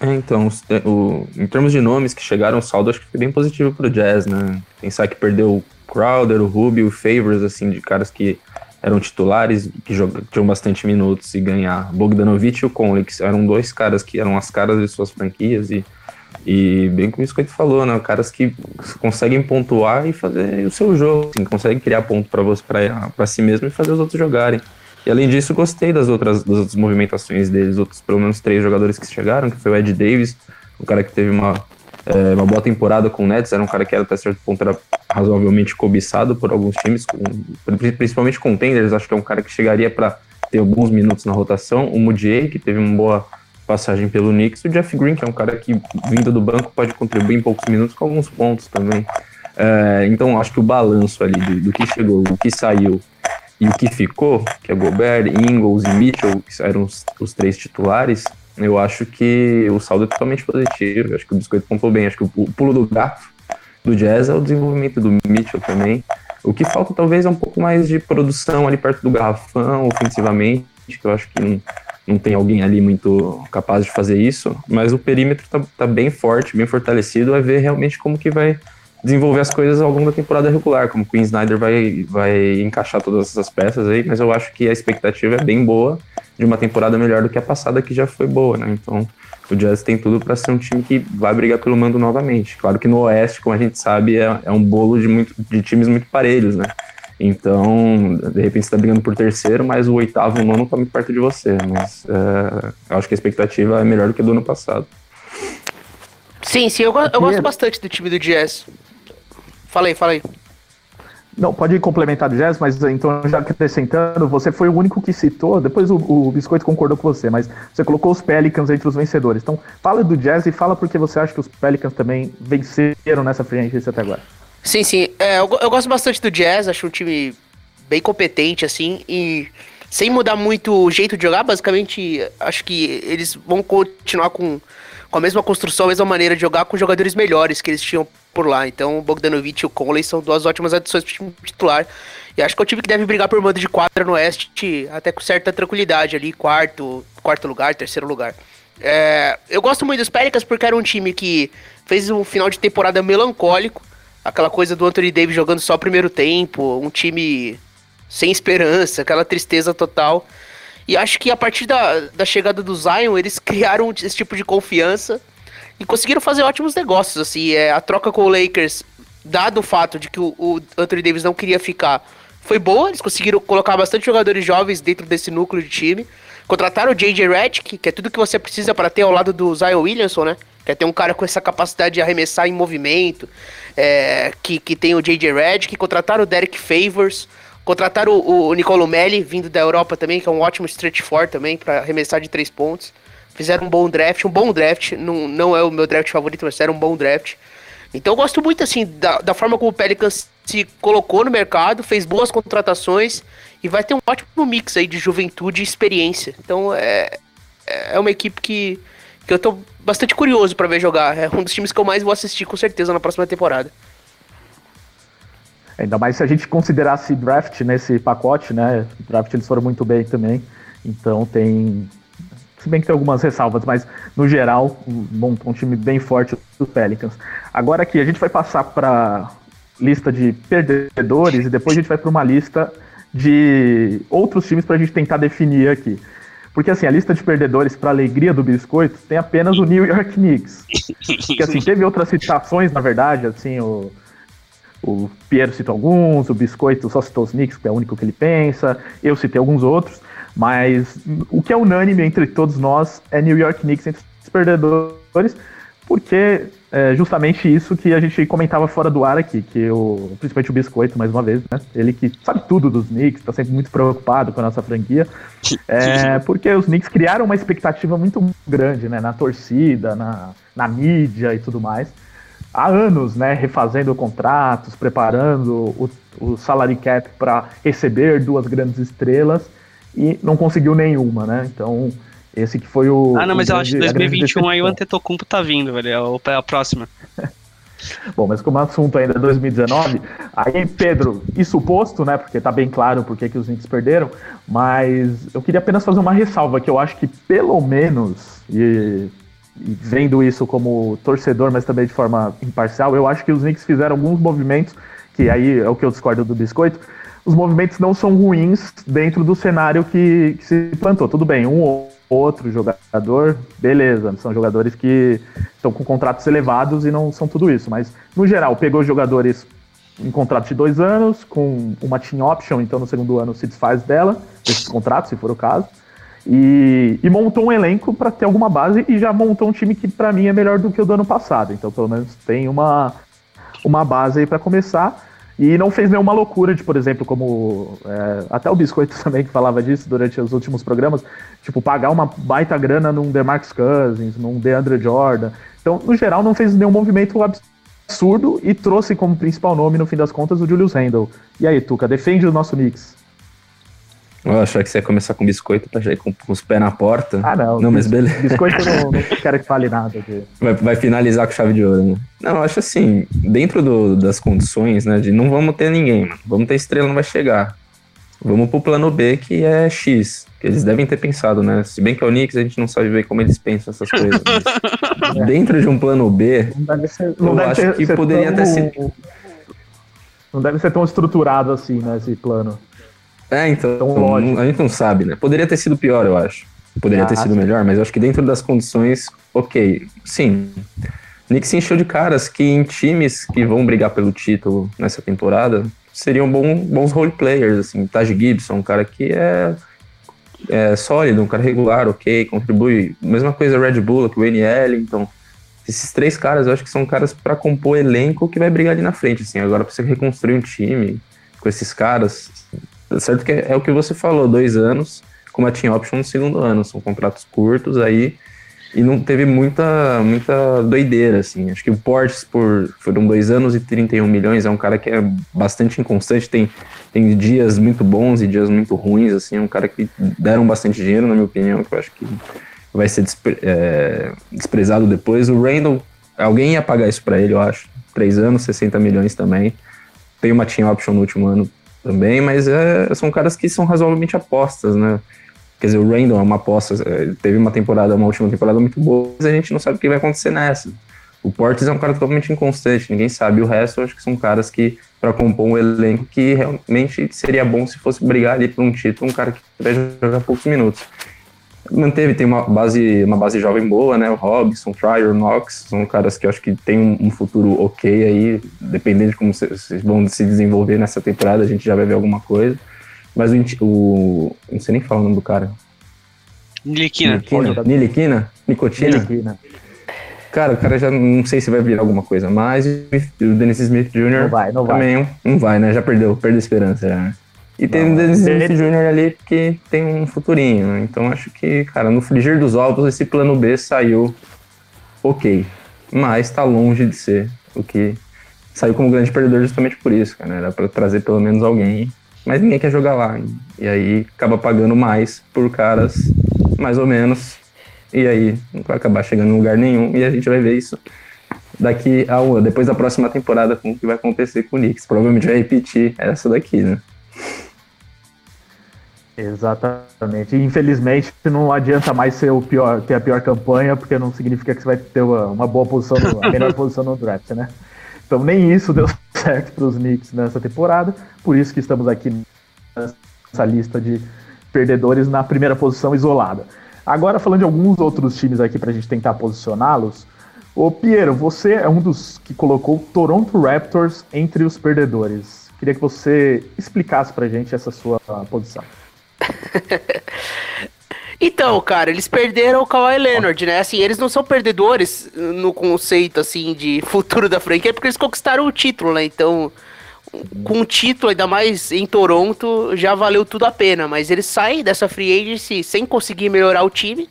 é, então, os, é, o, em termos de nomes que chegaram, o saldo acho que foi bem positivo pro Jazz, né? Pensar que perdeu o Crowder, o Rubio, o Favors, assim, de caras que eram titulares, que jogam, tinham bastante minutos e ganhar. Bogdanovic e o Conley, que eram dois caras que eram as caras de suas franquias e, e bem como isso que a gente falou, né? Caras que conseguem pontuar e fazer o seu jogo, assim, conseguem criar ponto para você, para si mesmo e fazer os outros jogarem. E além disso, gostei das outras, das outras movimentações deles, outros pelo menos três jogadores que chegaram, que foi o Ed Davis, um cara que teve uma, é, uma boa temporada com o Nets, era um cara que era até certo ponto era razoavelmente cobiçado por alguns times, com, principalmente contenders, acho que é um cara que chegaria para ter alguns minutos na rotação. O Mudiay, que teve uma boa passagem pelo Knicks, o Jeff Green, que é um cara que, vindo do banco, pode contribuir em poucos minutos com alguns pontos também. É, então, acho que o balanço ali do, do que chegou, do que saiu e o que ficou, que é Gobert, Ingles e Mitchell, que eram os, os três titulares, eu acho que o saldo é totalmente positivo. Acho que o Biscoito pontuou bem. Acho que o, o pulo do gato do Jazz é o desenvolvimento do Mitchell também. O que falta talvez é um pouco mais de produção ali perto do garrafão, ofensivamente, que eu acho que não, não tem alguém ali muito capaz de fazer isso. Mas o perímetro tá, tá bem forte, bem fortalecido. É ver realmente como que vai desenvolver as coisas ao longo da temporada regular, como o Queen Snyder vai, vai encaixar todas essas peças aí, mas eu acho que a expectativa é bem boa de uma temporada melhor do que a passada, que já foi boa, né? Então, o Jazz tem tudo para ser um time que vai brigar pelo mando novamente. Claro que no Oeste, como a gente sabe, é, é um bolo de, muito, de times muito parelhos, né? Então, de repente você está brigando por terceiro, mas o oitavo, o nono está muito perto de você. Mas é, eu acho que a expectativa é melhor do que do ano passado. Sim, sim, eu, eu gosto bastante do time do Jazz. Fala aí, fala aí. Não, pode complementar do Jazz, mas então já acrescentando, você foi o único que citou, depois o, o, Biscoito concordou com você, mas você colocou os Pelicans entre os vencedores. Então, fala do Jazz e fala porque você acha que os Pelicans também venceram nessa frente até agora. Sim, sim. É, eu, eu gosto bastante do Jazz, acho um time bem competente, assim, e sem mudar muito o jeito de jogar, basicamente, acho que eles vão continuar com com a mesma construção, a mesma maneira de jogar com jogadores melhores que eles tinham por lá. Então, o Bogdanovic e o Conley são duas ótimas adições para o time titular. E acho que é o time que deve brigar por mando de quadra no Oeste, até com certa tranquilidade ali, quarto, quarto lugar, terceiro lugar. É, eu gosto muito dos Pelicans porque era um time que fez um final de temporada melancólico, aquela coisa do Anthony Davis jogando só o primeiro tempo, um time sem esperança, aquela tristeza total. E acho que a partir da, da chegada do Zion, eles criaram esse tipo de confiança e conseguiram fazer ótimos negócios. Assim, é, a troca com o Lakers, dado o fato de que o, o Anthony Davis não queria ficar, foi boa. Eles conseguiram colocar bastante jogadores jovens dentro desse núcleo de time. Contrataram o J.J. Redick, que é tudo que você precisa para ter ao lado do Zion Williamson, né? Quer é ter um cara com essa capacidade de arremessar em movimento, é, que, que tem o J.J. Redick. Contrataram o Derek Favors. Contrataram o, o Nicolo Melli, vindo da Europa também, que é um ótimo stretch for também, para arremessar de três pontos. Fizeram um bom draft, um bom draft. Não, não é o meu draft favorito, mas fizeram um bom draft. Então eu gosto muito, assim, da, da forma como o Pelicans se colocou no mercado, fez boas contratações e vai ter um ótimo mix aí de juventude e experiência. Então é, é uma equipe que, que eu tô bastante curioso para ver jogar. É um dos times que eu mais vou assistir com certeza na próxima temporada. Ainda mais se a gente considerasse draft nesse pacote, né? Draft eles foram muito bem também. Então tem. Se bem que tem algumas ressalvas, mas no geral, um, um time bem forte do Pelicans. Agora aqui, a gente vai passar para lista de perdedores e depois a gente vai para uma lista de outros times para a gente tentar definir aqui. Porque assim, a lista de perdedores para alegria do biscoito tem apenas o New York Knicks. Que assim, teve outras citações, na verdade, assim, o, o Piero citou alguns, o Biscoito só citou os Knicks, que é o único que ele pensa, eu citei alguns outros, mas o que é unânime entre todos nós é New York Knicks entre os perdedores, porque é justamente isso que a gente comentava fora do ar aqui, que o, principalmente o Biscoito, mais uma vez, né? Ele que sabe tudo dos Knicks, tá sempre muito preocupado com a nossa franquia. É, porque os Knicks criaram uma expectativa muito grande, né? Na torcida, na, na mídia e tudo mais. Há anos, né? Refazendo contratos, preparando o, o salary cap para receber duas grandes estrelas e não conseguiu nenhuma, né? Então esse que foi o. Ah, não, mas o eu acho que grande- a grande 2021 aí o. Antetokounmpo tá vindo, velho. É o- é a próxima. Bom, mas como o assunto ainda é 2019, aí, Pedro, isso posto, né? Porque tá bem claro por que os Knicks perderam, mas eu queria apenas fazer uma ressalva que eu acho que pelo menos, e, e vendo isso como torcedor, mas também de forma imparcial, eu acho que os Knicks fizeram alguns movimentos, que aí é o que eu discordo do biscoito. Os movimentos não são ruins dentro do cenário que, que se plantou. Tudo bem, um ou outro jogador, beleza, são jogadores que estão com contratos elevados e não são tudo isso. Mas, no geral, pegou jogadores em contrato de dois anos, com uma team option, então no segundo ano se desfaz dela, desses contratos, se for o caso, e, e montou um elenco para ter alguma base e já montou um time que, para mim, é melhor do que o do ano passado. Então, pelo menos, tem uma, uma base aí para começar. E não fez nenhuma loucura de, por exemplo, como é, até o Biscoito também que falava disso durante os últimos programas, tipo, pagar uma baita grana num DeMarcus Cousins, num DeAndre Jordan. Então, no geral, não fez nenhum movimento absurdo e trouxe como principal nome, no fim das contas, o Julius Randle. E aí, Tuca, defende o nosso Knicks. Eu achava que você ia começar com biscoito pra já ir com, com os pés na porta. Ah, não. Não, mas beleza. Biscoito eu não, não quero que fale nada aqui. Vai, vai finalizar com chave de ouro, né? Não, eu acho assim, dentro do- das condições, né, de não vamos ter ninguém, mano. Vamos ter estrela, não vai chegar. Vamos pro plano B, que é X, que eles devem ter pensado, né? Se bem que é o Knicks, a gente não sabe ver como eles pensam essas coisas. mas dentro de um plano B, Não deve ser. Eu deve acho ser, que ser poderia tão- ter sido- Não deve ser tão estruturado assim, né, esse plano. É, então, Então, a gente não sabe, né? Poderia ter sido pior, eu acho. Poderia Ah, ter sido melhor, mas eu acho que dentro das condições, ok. Sim. O Knicks se encheu de caras que em times que vão brigar pelo título nessa temporada seriam bom, bons role players, assim. Taj Gibson, um cara que é, é sólido, um cara regular, ok, contribui. Mesma coisa Red Bull, que o Wayne Ellington. Esses três caras eu acho que são caras para compor elenco que vai brigar ali na frente, assim. Agora pra você reconstruir um time com esses caras, certo que é, é o que você falou, dois anos, com uma team option no segundo ano. São contratos curtos aí. E não teve muita, muita doideira, assim. Acho que o Portes, por foram dois anos e 31 milhões, é um cara que é bastante inconstante. Tem, tem dias muito bons e dias muito ruins, assim. É um cara que deram bastante dinheiro, na minha opinião, que eu acho que vai ser despre- é, desprezado depois. O Randall, alguém ia pagar isso pra ele, eu acho. Três anos, 60 milhões também. Tem uma team option no último ano também, mas é, são caras que são razoavelmente apostas, né? Quer dizer, o Randall é uma aposta, é, teve uma temporada, uma última temporada muito boa, mas a gente não sabe o que vai acontecer nessa. O Portes é um cara totalmente inconstante, ninguém sabe. O resto, eu acho que são caras que, para compor um elenco que realmente seria bom se fosse brigar ali por um título, um cara que vai jogar poucos minutos. Manteve, tem uma base, uma base jovem boa, né? O Robson, o Fryer, o Knox, são caras que eu acho que tem um, um futuro ok aí, dependendo de como vocês vão se desenvolver nessa temporada, a gente já vai ver alguma coisa. Mas o, o não sei nem falar o nome do cara. Niliquina. Niliquina? Niliquina? Nicotina? Né? Cara, o cara já não sei se vai virar alguma coisa mais. E o Dennis Smith Jr. Não vai, não vai. também não vai, né? Já perdeu, perdeu a esperança já. né? E tem o Dennis Jr. ali que tem um futurinho, né? Então acho que, cara, no frigir dos ovos esse plano B saiu ok. Mas tá longe de ser o que saiu como grande perdedor justamente por isso, cara. Era pra trazer pelo menos alguém. Mas ninguém quer jogar lá. E aí acaba pagando mais por caras, mais ou menos. E aí não vai acabar chegando em lugar nenhum. E a gente vai ver isso daqui a um, depois da próxima temporada com o que vai acontecer com o Knicks. Provavelmente vai repetir essa daqui, né? Exatamente. Infelizmente, não adianta mais ser o pior, ter a pior campanha, porque não significa que você vai ter uma, uma boa posição, no- a melhor posição no draft, né? Então nem isso deu certo para os Knicks nessa temporada, por isso que estamos aqui nessa lista de perdedores na primeira posição isolada. Agora falando de alguns outros times aqui para a gente tentar posicioná-los, Ô Piero, você é um dos que colocou Toronto Raptors entre os perdedores. Queria que você explicasse pra gente essa sua posição. Então, cara, eles perderam o Kawhi Leonard, né? Assim, eles não são perdedores no conceito, assim, de futuro da franquia, porque eles conquistaram o título, né? Então, com o título, ainda mais em Toronto, já valeu tudo a pena. Mas eles saem dessa free agency sem conseguir melhorar o time.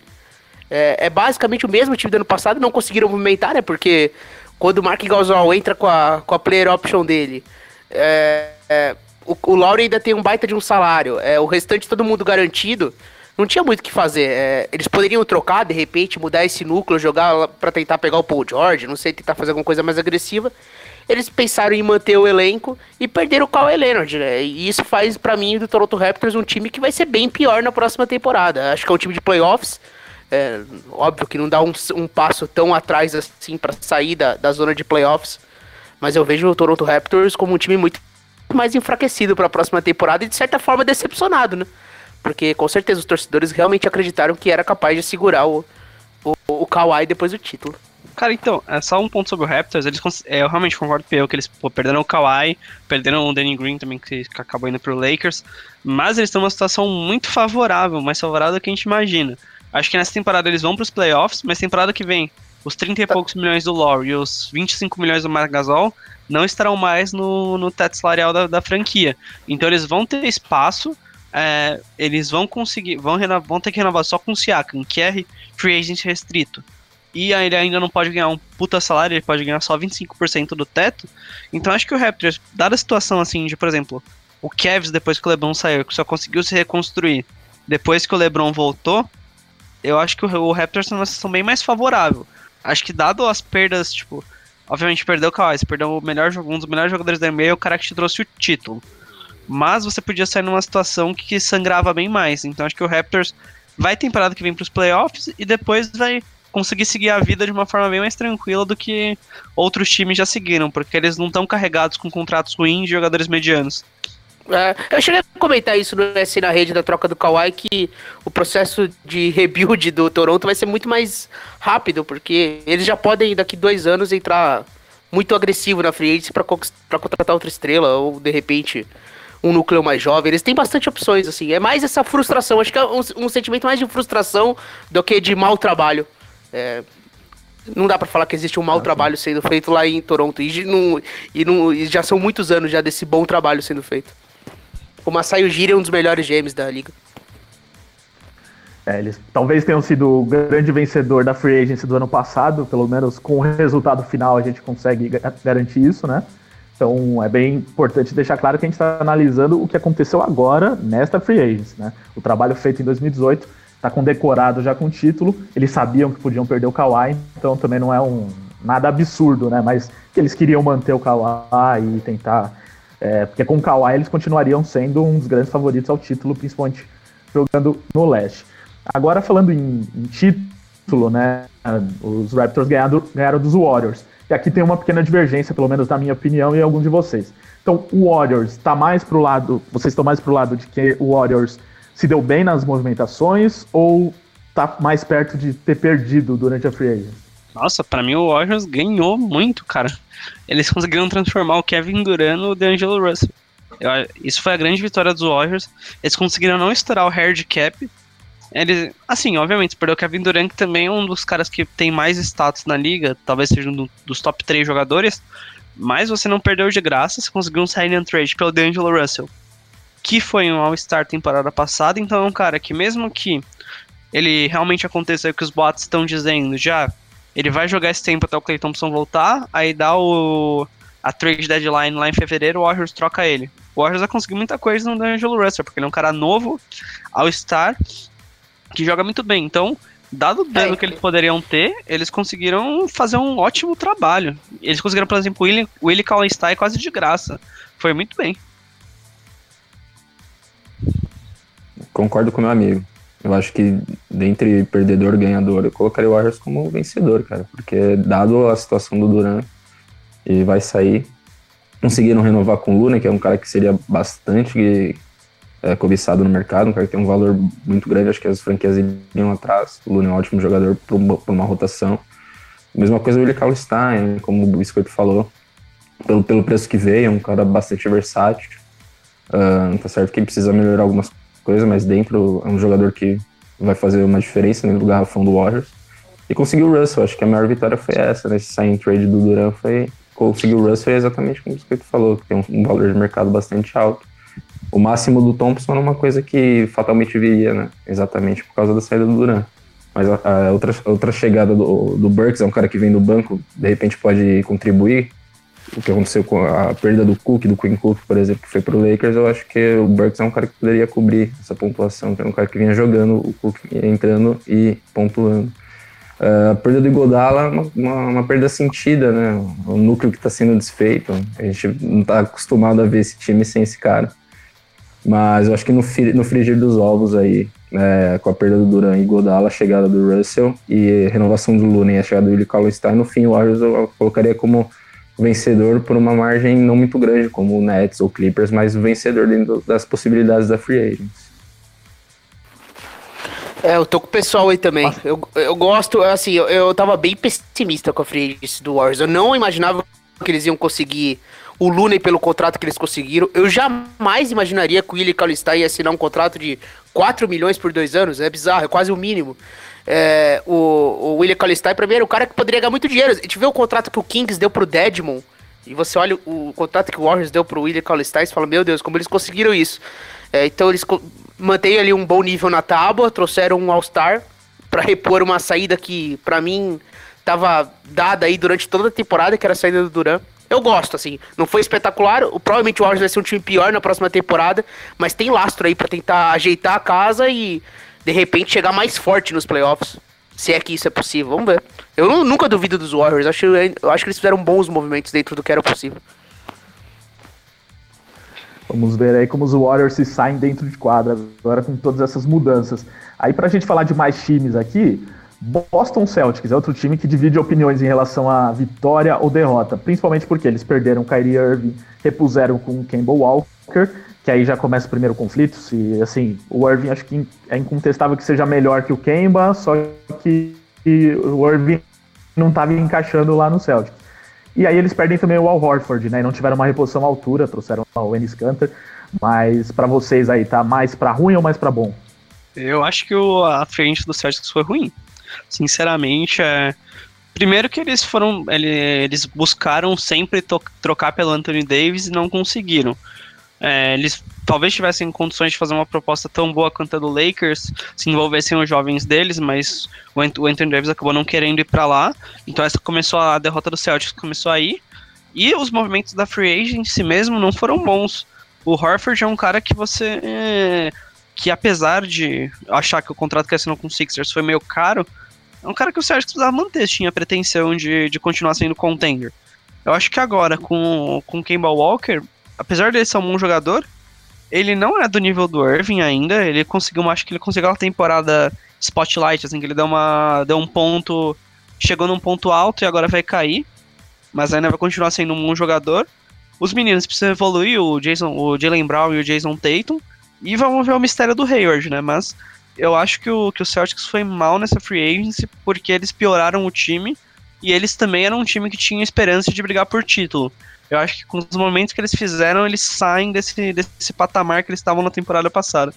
É, é basicamente o mesmo time do ano passado, não conseguiram movimentar, né? Porque quando o Mark Gasol entra com a, com a player option dele, é, é, o, o Laurie ainda tem um baita de um salário, é, o restante todo mundo garantido não tinha muito o que fazer. É, eles poderiam trocar, de repente, mudar esse núcleo, jogar para tentar pegar o Paul George, não sei, tentar fazer alguma coisa mais agressiva. Eles pensaram em manter o elenco e perderam o Kawhi Leonard, né? E isso faz, para mim, do Toronto Raptors um time que vai ser bem pior na próxima temporada. Acho que é um time de playoffs. É, óbvio que não dá um, um passo tão atrás assim para sair da, da zona de playoffs. Mas eu vejo o Toronto Raptors como um time muito mais enfraquecido para a próxima temporada e de certa forma decepcionado, né? Porque com certeza os torcedores realmente acreditaram que era capaz de segurar o, o, o Kawhi depois do título. Cara, então, é só um ponto sobre o Raptors. Eles, é, eu realmente concordo com eu que eles pô, perderam o Kawhi, perderam o Danny Green também, que, acabou indo pro Lakers. Mas eles estão numa situação muito favorável, mais favorável do que a gente imagina. Acho que nessa temporada eles vão pros playoffs, mas temporada que vem, os 30 e poucos milhões do Lowry e os 25 milhões do Marc Gasol não estarão mais no, no teto salarial da, da franquia. Então eles vão ter espaço é, eles vão conseguir, vão, vão ter que renovar só com o Siakam, que é free agent restrito. E ele ainda não pode ganhar um puta salário, ele pode ganhar só 25% do teto. Então acho que o Raptors, dada a situação assim de, por exemplo, o Cavs depois que o LeBron saiu, que só conseguiu se reconstruir depois que o LeBron voltou, eu acho que o, o Raptors está numa situação bem mais favorável. Acho que dado as perdas, tipo, obviamente perdeu o Kawhi, perdeu o melhor, um dos melhores jogadores da NBA, o cara que te trouxe o título mas você podia sair numa situação que sangrava bem mais. Então acho que o Raptors vai temporada que vem para os playoffs e depois vai conseguir seguir a vida de uma forma bem mais tranquila do que outros times já seguiram, porque eles não estão carregados com contratos ruins de jogadores medianos. É, eu cheguei a comentar isso no S na rede da troca do Kawhi, que o processo de rebuild do Toronto vai ser muito mais rápido, porque eles já podem daqui dois anos entrar muito agressivo na free agency para contratar outra estrela, ou de repente um núcleo mais jovem. Eles têm bastante opções, assim. É mais essa frustração. Acho que é um, um sentimento mais de frustração do que de mau trabalho. É, não dá para falar que existe um mau ah, trabalho sendo feito lá em Toronto. E, não, e, não, e já são muitos anos já desse bom trabalho sendo feito. O Masai Ujiri é um dos melhores GMs da liga. É, eles talvez tenham sido o grande vencedor da free agency do ano passado, pelo menos com o resultado final a gente consegue garantir isso, né? Então é bem importante deixar claro que a gente está analisando o que aconteceu agora nesta free agency, né? O trabalho feito em 2018 está condecorado já com o título. Eles sabiam que podiam perder o Kawhi, então também não é um nada absurdo, né? Mas que eles queriam manter o Kawhi e tentar, é, porque com o Kawhi eles continuariam sendo um dos grandes favoritos ao título, principalmente jogando no leste. Agora falando em, em título, né? Os Raptors ganharam, ganharam dos Warriors. E aqui tem uma pequena divergência, pelo menos na minha opinião e alguns de vocês. Então, o Warriors está mais pro lado, vocês estão mais pro lado de que o Warriors se deu bem nas movimentações ou tá mais perto de ter perdido durante a free agency? Nossa, para mim o Warriors ganhou muito, cara. Eles conseguiram transformar o Kevin Durant no D'Angelo Russell. Eu, isso foi a grande vitória dos Warriors. Eles conseguiram não estourar o hard cap ele, assim, obviamente, perdeu o Kevin Durant, que também é um dos caras que tem mais status na liga, talvez seja um dos top 3 jogadores, mas você não perdeu de graça, você conseguiu um sign and trade pelo D'Angelo Russell, que foi um All-Star temporada passada, então é um cara que mesmo que ele realmente aconteça o que os bots estão dizendo, já ele vai jogar esse tempo até o Clay Thompson voltar, aí dá o a trade deadline lá em fevereiro, o Warriors troca ele. O Warriors vai conseguir muita coisa no D'Angelo Russell, porque ele é um cara novo, All-Star, que joga muito bem. Então, dado o dano é. que eles poderiam ter, eles conseguiram fazer um ótimo trabalho. Eles conseguiram, por exemplo, o Willie, Willie Kallenstein quase de graça. Foi muito bem. Concordo com meu amigo. Eu acho que dentre perdedor e ganhador, eu colocaria o Warriors como vencedor, cara. Porque dado a situação do Duran, e vai sair. Conseguiram renovar com o Luna, que é um cara que seria bastante é, cobiçado no mercado, um cara que tem um valor muito grande, acho que as franquias iriam atrás. O Luna é um ótimo jogador para uma, uma, rotação. Mesma coisa o Willie Stein, como o Biscoito falou, pelo, pelo preço que veio, é um cara bastante versátil. Uh, tá certo que precisa melhorar algumas coisas, mas dentro é um jogador que vai fazer uma diferença dentro do garrafão do Warriors. E conseguiu o Russell, acho que a maior vitória foi essa, né? Esse sign trade do Duran foi conseguir o Russell é exatamente como o Biscoito falou, que tem um, valor de mercado bastante alto o máximo do Thompson era uma coisa que fatalmente viria, né? Exatamente por causa da saída do Duran. Mas a, a outra, outra chegada do, do Burks é um cara que vem do banco, de repente pode contribuir. O que aconteceu com a perda do Cook, do Queen Cook, por exemplo, que foi pro Lakers, eu acho que o Burks é um cara que poderia cobrir essa pontuação, que é um cara que vinha jogando, o Cook entrando e pontuando. Uh, a perda do Igodala é uma, uma, uma, perda sentida, né? O núcleo que está sendo desfeito. A gente não está acostumado a ver esse time sem esse cara. Mas eu acho que no, no frigir dos ovos aí, é, com a perda do Duran e Godala, a chegada do Russell e renovação do e a chegada do Willie Cauley-Stein, no fim o Warriors eu colocaria como vencedor por uma margem não muito grande, como o Nets ou Clippers, mas vencedor dentro das possibilidades da Free Agents. É, eu tô com o pessoal aí também. Eu, eu gosto, assim, eu, eu tava bem pessimista com a Free Agents do Warriors. Eu não imaginava que eles iam conseguir o Looney pelo contrato que eles conseguiram. Eu jamais imaginaria que o Willie Cauley-Stein ia assinar um contrato de 4 milhões por dois anos. É bizarro, é quase o mínimo. É, o, o Willie Cauley-Stein, pra mim, era o cara que poderia ganhar muito dinheiro. A gente vê o contrato que o Kings deu pro Deadmon, e você olha o, o contrato que o Warriors deu pro Willie Cauley-Stein e fala, meu Deus, como eles conseguiram isso. É, então eles mantêm ali um bom nível na tábua, trouxeram um All-Star para repor uma saída que, para mim, tava dada aí durante toda a temporada, que era a saída do Duran. Eu gosto, assim. Não foi espetacular. O, provavelmente o Warriors vai ser um time pior na próxima temporada. Mas tem lastro aí para tentar ajeitar a casa e, de repente, chegar mais forte nos playoffs. Se é que isso é possível. Vamos ver. Eu nunca duvido dos Warriors. Acho, eu acho que eles fizeram bons movimentos dentro do que era possível. Vamos ver aí como os Warriors se saem dentro de quadra agora com todas essas mudanças. Aí pra gente falar de mais times aqui, Boston Celtics é outro time que divide opiniões em relação à vitória ou derrota, principalmente porque eles perderam Kyrie Irving, repuseram com Campbell Walker, que aí já começa o primeiro conflito. Se assim, o Irving acho que é incontestável que seja melhor que o Kemba, só que o Irving não estava encaixando lá no Celtics. E aí eles perdem também o Al Horford, né? E não tiveram uma reposição à altura, trouxeram o Ennis Cantor. Mas para vocês aí, tá mais para ruim ou mais para bom? Eu acho que o, a frente do Celtics foi ruim. Sinceramente, é. Primeiro que eles foram. Eles buscaram sempre trocar pelo Anthony Davis e não conseguiram. É, eles talvez tivessem condições de fazer uma proposta tão boa quanto a do Lakers, se envolvessem os jovens deles, mas o Anthony Davis acabou não querendo ir para lá. Então essa começou a, derrota do Celtics começou aí. E os movimentos da free agency mesmo não foram bons. O Horford é um cara que você é, que apesar de achar que o contrato que assinou com o Sixers foi meio caro, é um cara que o Celtics precisava manter, tinha pretensão de, de continuar sendo contender. Eu acho que agora, com, com o Kemba Walker, apesar dele ser um bom jogador, ele não é do nível do Irving ainda. Ele conseguiu, acho que ele conseguiu uma temporada spotlight, assim, que ele deu, uma, deu um ponto, chegou num ponto alto e agora vai cair, mas ainda vai continuar sendo um bom jogador. Os meninos precisam evoluir, o Jason, o Jalen Brown e o Jason Tatum, e vamos ver o mistério do Hayward, né? Mas eu acho que o, que o Celtics foi mal nessa free agency porque eles pioraram o time e eles também eram um time que tinha esperança de brigar por título. Eu acho que com os momentos que eles fizeram, eles saem desse, desse patamar que eles estavam na temporada passada.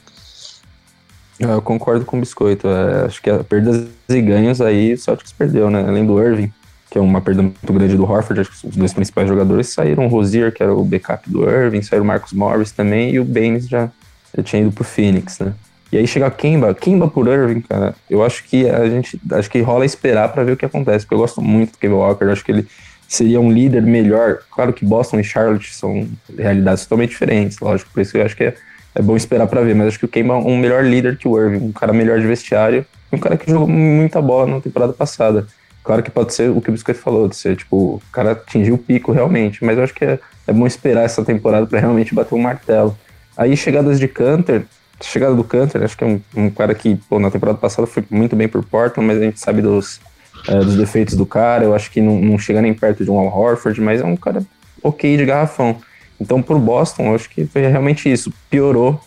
Eu concordo com o Biscoito. É, acho que a perdas e ganhos aí o Celtics perdeu, né? Além do Irving, que é uma perda muito grande do Horford, acho que os dois principais jogadores saíram. O Rosier, que era o backup do Irving, saiu o Marcus Morris também, e o Baines já, já tinha ido pro Phoenix, né? E aí chega Kemba, Kemba por Irving, cara. Eu acho que a gente, acho que rola esperar para ver o que acontece, porque eu gosto muito do Kemba Walker, acho que ele seria um líder melhor. Claro que Boston e Charlotte são realidades totalmente diferentes, lógico, por isso eu acho que é, é bom esperar para ver, mas acho que o Kemba é um melhor líder que o Irving, um cara melhor de vestiário, um cara que jogou muita bola na temporada passada. Claro que pode ser o que o Biscoito falou, de ser, tipo, o cara atingiu o pico realmente, mas eu acho que é, é bom esperar essa temporada para realmente bater um martelo. Aí, chegadas de Canter, chegada do Canter, acho que é um, um cara que pô, na temporada passada foi muito bem por Portland, mas a gente sabe dos, é, dos defeitos do cara. Eu acho que não, não chega nem perto de um Al Horford, mas é um cara ok de garrafão. Então, pro Boston, eu acho que foi realmente isso. Piorou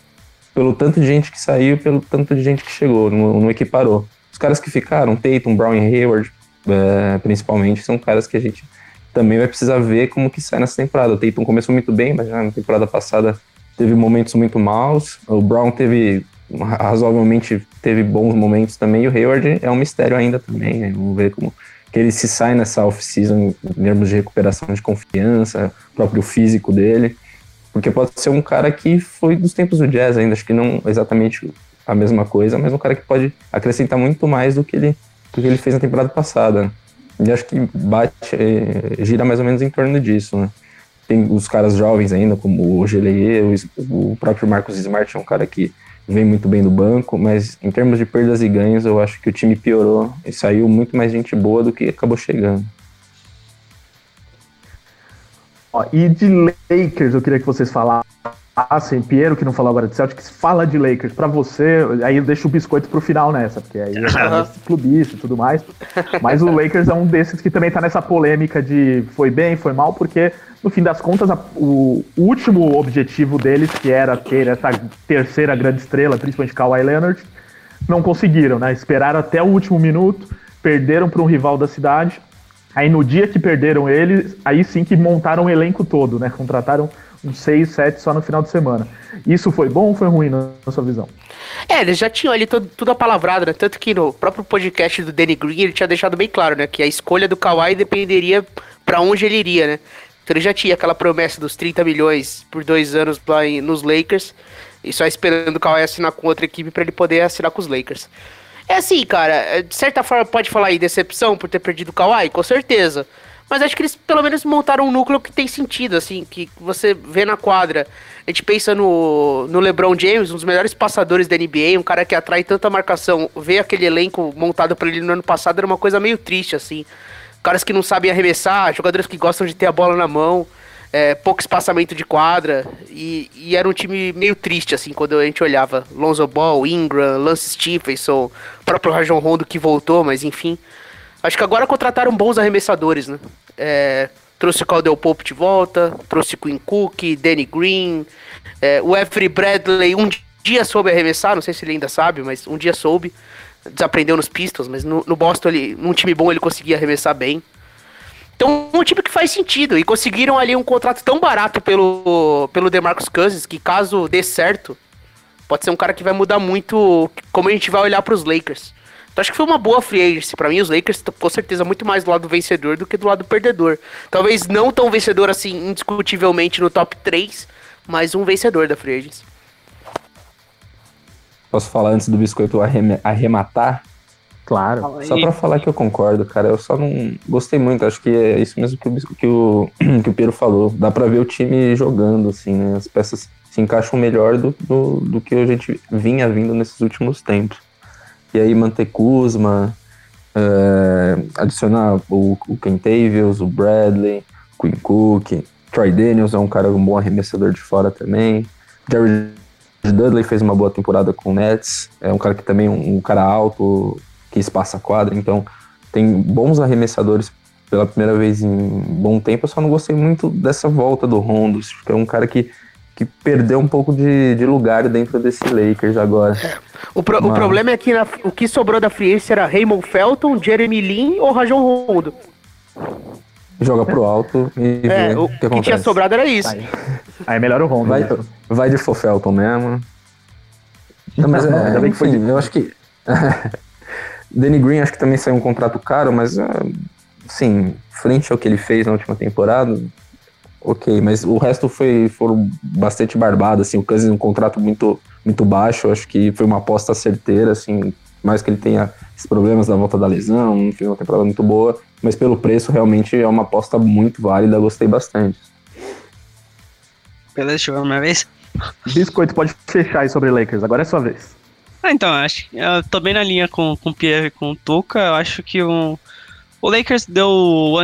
pelo tanto de gente que saiu, pelo tanto de gente que chegou, não, não equiparou. Os caras que ficaram, Tatum, Brown e Hayward, é, principalmente, são caras que a gente também vai precisar ver como que sai nessa temporada. O Tatum começou muito bem, mas já na temporada passada teve momentos muito maus. O Brown teve razoavelmente teve bons momentos também. E o Hayward é um mistério ainda também. Né? Vamos ver como que ele se sai nessa off-season em termos de recuperação de confiança, próprio físico dele. Porque pode ser um cara que foi dos tempos do jazz ainda, acho que não exatamente a mesma coisa, mas um cara que pode acrescentar muito mais do que ele, do que ele fez na temporada passada. E acho que bate, é, gira mais ou menos em torno disso, né? Tem os caras jovens ainda, como o Geleye, o, o próprio Marcos Smart é um cara que vem muito bem do banco, mas em termos de perdas e ganhos, eu acho que o time piorou e saiu muito mais gente boa do que acabou chegando. Ó, e de Lakers, eu queria que vocês falassem. Piero, que não falou agora de Celtics, fala de Lakers. Para você, aí eu deixo o biscoito pro final nessa, porque aí é clubista e tudo mais. Mas o Lakers é um desses que também tá nessa polêmica de foi bem, foi mal, porque no fim das contas, a, o último objetivo deles, que era ter essa terceira grande estrela, principalmente Kawhi Leonard, não conseguiram, né? Esperaram até o último minuto, perderam para um rival da cidade. Aí no dia que perderam eles, aí sim que montaram o elenco todo, né? Contrataram uns 6, 7 só no final de semana. Isso foi bom ou foi ruim na, sua visão? É, eles já tinham ali tudo, tudo apalavrado, né? Tanto que no próprio podcast do Danny Green ele tinha deixado bem claro, né? Que a escolha do Kawhi dependeria para onde ele iria, né? Então ele já tinha aquela promessa dos 30 milhões por dois anos lá em, nos Lakers. E só esperando o Kawhi assinar com outra equipe para ele poder assinar com os Lakers. É assim, cara, é, de certa forma pode falar aí decepção por ter perdido o Kawhi, com certeza. Mas acho que eles pelo menos montaram um núcleo que tem sentido, assim, que você vê na quadra. A gente pensa no, no LeBron James, um dos melhores passadores da NBA, um cara que atrai tanta marcação. Ver aquele elenco montado por ele no ano passado era uma coisa meio triste, assim caras que não sabem arremessar, jogadores que gostam de ter a bola na mão, é, pouco espaçamento de quadra, e, e, era um time meio triste, assim, quando a gente olhava. Lonzo Ball, Ingram, Lance Stephenson, o próprio Rajon Rondo que voltou, mas enfim. Acho que agora contrataram bons arremessadores, né? É, trouxe o Caldwell Pope de volta, trouxe Quinn Cook, Danny Green, é, o Every Bradley um dia soube arremessar, não sei se ele ainda sabe, mas um dia soube desaprendeu nos Pistons, mas no, no Boston, ele, num time bom, ele conseguia arremessar bem. Então, um time que faz sentido. E conseguiram ali um contrato tão barato pelo, pelo DeMarcus Cousins, que caso dê certo, pode ser um cara que vai mudar muito como a gente vai olhar para os Lakers. Então, acho que foi uma boa free agency. Pra mim, os Lakers, com certeza, muito mais do lado vencedor do que do lado perdedor. Talvez não tão vencedor assim, indiscutivelmente, no top 3, mas um vencedor da free agency. Posso falar antes do biscoito arrematar? Claro. Só para falar que eu concordo, cara. Eu só não gostei muito. Acho que é isso mesmo que o, que o, que o Piero falou. Dá para ver o time jogando, assim, né? As peças se encaixam melhor do, do, do que a gente vinha vindo nesses últimos tempos. E aí manter Kuzma, é, adicionar o, o Kentavious, o Bradley, Quinn Cook, Troy Daniels é um cara um bom arremessador de fora também. Jerry Dudley fez uma boa temporada com o Nets, é um cara que também um, um cara alto, que espaça a quadra, então tem bons arremessadores pela primeira vez em bom tempo. Eu só não gostei muito dessa volta do Rondo, que é um cara que, que perdeu um pouco de, de lugar dentro desse Lakers agora. O, pro, o problema é que na, o que sobrou da free era Raymond Felton, Jeremy Lin ou Rajon Rondo. Joga pro alto e é, vê o que, que tinha sobrado era isso. Aí, aí é melhor o Rondo. Vai, né? vai de Fofelton mesmo. Não, mas é, ainda bem que foi de... eu acho que. Danny Green acho que também saiu um contrato caro, mas sim, frente ao que ele fez na última temporada, ok, mas o resto foi foram bastante barbado, assim, o Cousins um contrato muito muito baixo, acho que foi uma aposta certeira, assim, mais que ele tenha esses problemas da volta da lesão, não fez uma temporada muito boa, mas pelo preço realmente é uma aposta muito válida, gostei bastante. Beleza, chegou a minha vez? Biscoito, pode fechar aí sobre Lakers, agora é sua vez. Ah, então, acho que eu tô bem na linha com, com o Pierre e com o Tuca. Eu acho que o, o Lakers deu.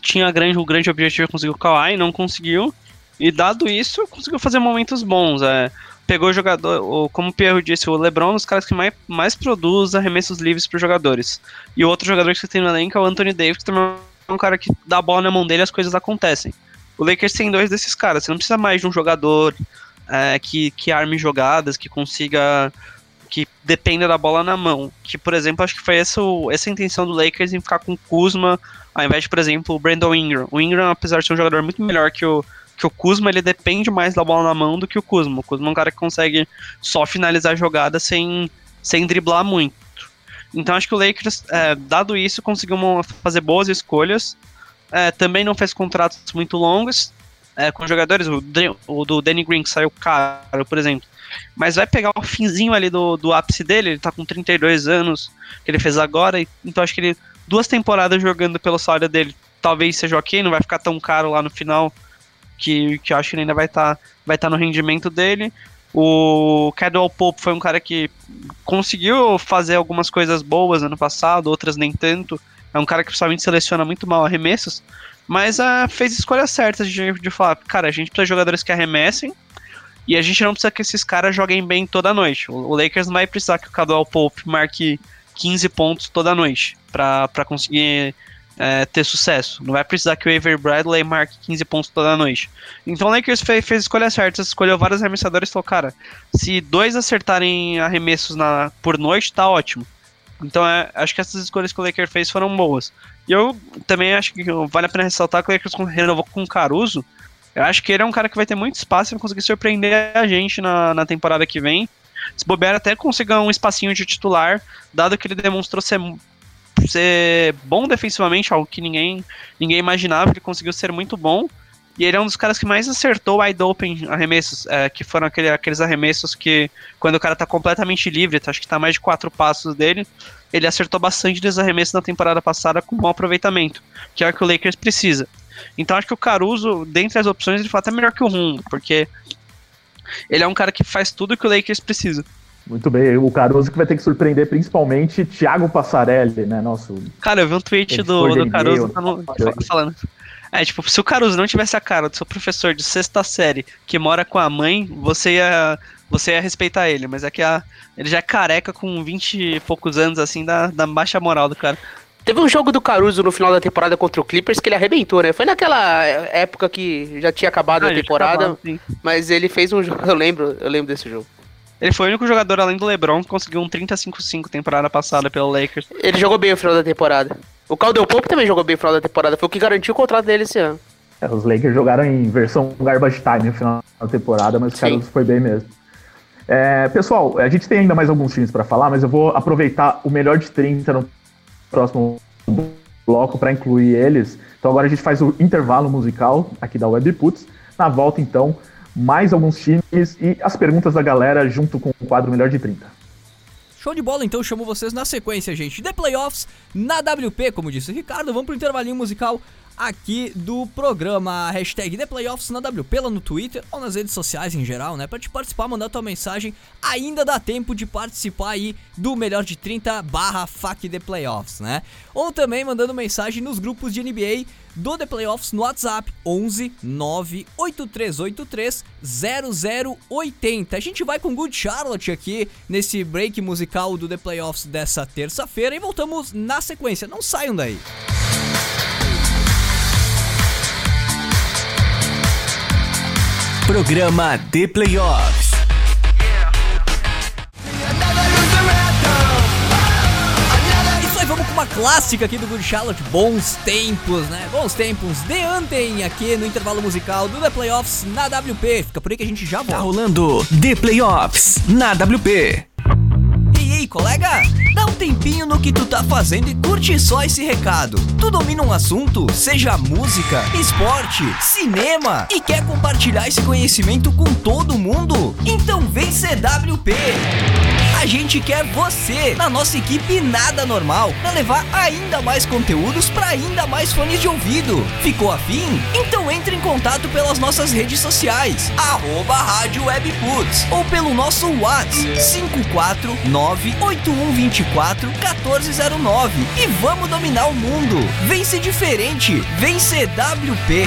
Tinha grande, o grande objetivo de conseguir o Kawhi, não conseguiu. E dado isso, conseguiu fazer momentos bons. É. pegou o jogador, como o Pierro disse, o LeBron é um dos caras que mais, mais produz arremessos livres para jogadores. E o outro jogador que tem no elenco é o Anthony Davis, que também é um cara que dá a bola na mão dele as coisas acontecem. O Lakers tem dois desses caras, você não precisa mais de um jogador é, que, que arme jogadas, que consiga. Que dependa da bola na mão. Que, por exemplo, acho que foi essa, essa a intenção do Lakers em ficar com o Kuzma, ao invés de, por exemplo, o Brandon Ingram. O Ingram, apesar de ser um jogador muito melhor que o, que o Kuzma, ele depende mais da bola na mão do que o Kuzma. O Kuzma é um cara que consegue só finalizar a jogada sem, sem driblar muito. Então acho que o Lakers, é, dado isso, conseguiu fazer boas escolhas. É, também não fez contratos muito longos é, com jogadores, o, o, do Danny Green, que saiu caro, por exemplo. Mas vai pegar o finzinho ali do, do ápice dele, ele tá com 32 anos, que ele fez agora, então acho que ele, duas temporadas jogando pelo salário dele, talvez seja ok, não vai ficar tão caro lá no final, que, que eu acho que ele ainda vai estar tá, vai tá no rendimento dele. O Cadwell Pope foi um cara que conseguiu fazer algumas coisas boas ano passado, outras nem tanto. É um cara que principalmente seleciona muito mal arremessos, mas uh, fez escolhas certas de, de falar, cara, a gente precisa de jogadores que arremessem e a gente não precisa que esses caras joguem bem toda noite. O, Lakers não vai precisar que o Cadwell Pope marque 15 pontos toda noite para conseguir é, ter sucesso. Não vai precisar que o Avery Bradley marque 15 pontos toda noite. Então o Lakers fez, fez escolha certa, escolheu vários arremessadores e falou, cara, se dois acertarem arremessos na, por noite, tá ótimo. Então é, acho que essas escolhas que o Lakers fez foram boas. E eu também acho que vale a pena ressaltar que o Lakers renovou com o Caruso. Eu acho que ele é um cara que vai ter muito espaço e vai conseguir surpreender a gente na, na temporada que vem. Se bobear, até conseguir um espacinho de titular, dado que ele demonstrou ser ser bom defensivamente, algo que ninguém, ninguém imaginava, ele conseguiu ser muito bom. E ele é um dos caras que mais acertou wide open arremessos, é, que foram aquele, aqueles arremessos que, quando o cara tá completamente livre, tá, acho que tá mais de quatro passos dele, ele acertou bastante desses arremessos na temporada passada com bom aproveitamento, que é o que o Lakers precisa. Então acho que o Caruso, dentre as opções, ele foi até melhor que o Rum, porque ele é um cara que faz tudo que o Lakers precisa. Muito bem, o Caruso que vai ter que surpreender principalmente Thiago Passarelli, né? Nosso. Cara, eu vi um tweet do, do Caruso falando, falando. É, tipo, se o Caruso não tivesse a cara do seu professor de sexta série que mora com a mãe, você ia, você ia respeitar ele. Mas é que a, ele já é careca com 20 e poucos anos, assim, da, da baixa moral do cara. Teve um jogo do Caruso no final da temporada contra o Clippers que ele arrebentou, né? Foi naquela época que já tinha acabado ah, a temporada, acabado, mas ele fez um jogo, eu lembro, eu lembro desse jogo. Ele foi o único jogador além do LeBron que conseguiu um 35-5 temporada passada pelo Lakers. Ele jogou bem no final da temporada. O Caldwell Pope também jogou bem no final da temporada, foi o que garantiu o contrato dele esse ano. É, os Lakers jogaram em versão garbage time no final da temporada, mas o Caruso foi bem mesmo. É, pessoal, a gente tem ainda mais alguns times para falar, mas eu vou aproveitar o melhor de 30 no próximo bloco para incluir eles. Então agora a gente faz o intervalo musical aqui da Webputs. Na volta, então, mais alguns times e as perguntas da galera junto com o quadro Melhor de 30. Show de bola, então chamo vocês na sequência, gente. The Playoffs na WP, como disse o Ricardo. Vamos pro intervalinho musical aqui do programa. Hashtag The na WP lá no Twitter ou nas redes sociais em geral, né? Pra te participar, mandar tua mensagem. Ainda dá tempo de participar aí do melhor de 30 barra FAC The Playoffs, né? Ou também mandando mensagem nos grupos de NBA do The Playoffs no WhatsApp 11 98383 0080. A gente vai com Good Charlotte aqui nesse break musical do The Playoffs dessa terça-feira e voltamos na sequência. Não saiam daí. Programa The Playoffs. Isso aí, vamos com uma clássica aqui do Good Charlotte. Bons tempos, né? Bons tempos. The Anthem aqui no intervalo musical do The Playoffs na WP. Fica por aí que a gente já volta. Tá rolando The Playoffs na WP. E aí, colega? Dá um tempinho no que tu tá fazendo e curte só esse recado. Tu domina um assunto, seja música, esporte, cinema, e quer compartilhar esse conhecimento com todo mundo? Então vem CWP! A gente quer você na nossa equipe Nada Normal para levar ainda mais conteúdos para ainda mais fones de ouvido. Ficou afim? Então entre em contato pelas nossas redes sociais, arroba Rádio ou pelo nosso WhatsApp 549-8124-1409 e vamos dominar o mundo. Vem ser diferente, vem CWP.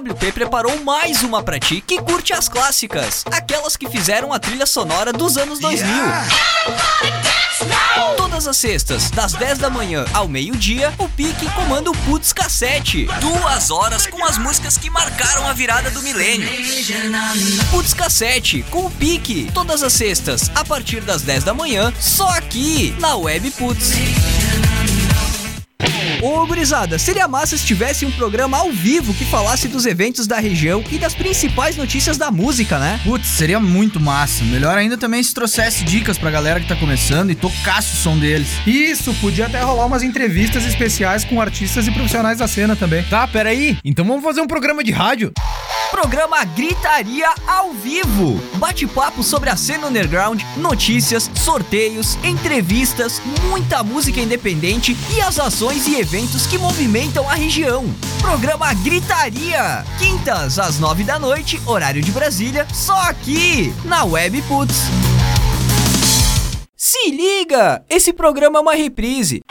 WP preparou mais uma pra ti que curte as clássicas, aquelas que fizeram a trilha sonora dos anos 2000. Todas as sextas, das 10 da manhã ao meio-dia, o Pique comanda o Putz Cassete. Duas horas com as músicas que marcaram a virada do milênio. Putz Cassete, com o Pique. Todas as sextas, a partir das 10 da manhã, só aqui, na Web Putz. Ô, gurizada, seria massa se tivesse um programa ao vivo que falasse dos eventos da região e das principais notícias da música, né? Putz, seria muito massa. Melhor ainda também se trouxesse dicas pra galera que tá começando e tocasse o som deles. Isso, podia até rolar umas entrevistas especiais com artistas e profissionais da cena também. Tá, peraí. Então vamos fazer um programa de rádio? Programa Gritaria ao vivo. Bate-papo sobre a cena underground, notícias, sorteios, entrevistas, muita música independente e as ações e eventos que movimentam a região. Programa Gritaria. Quintas às nove da noite, horário de Brasília, só aqui na Web Putz. Se liga! Esse programa é uma reprise.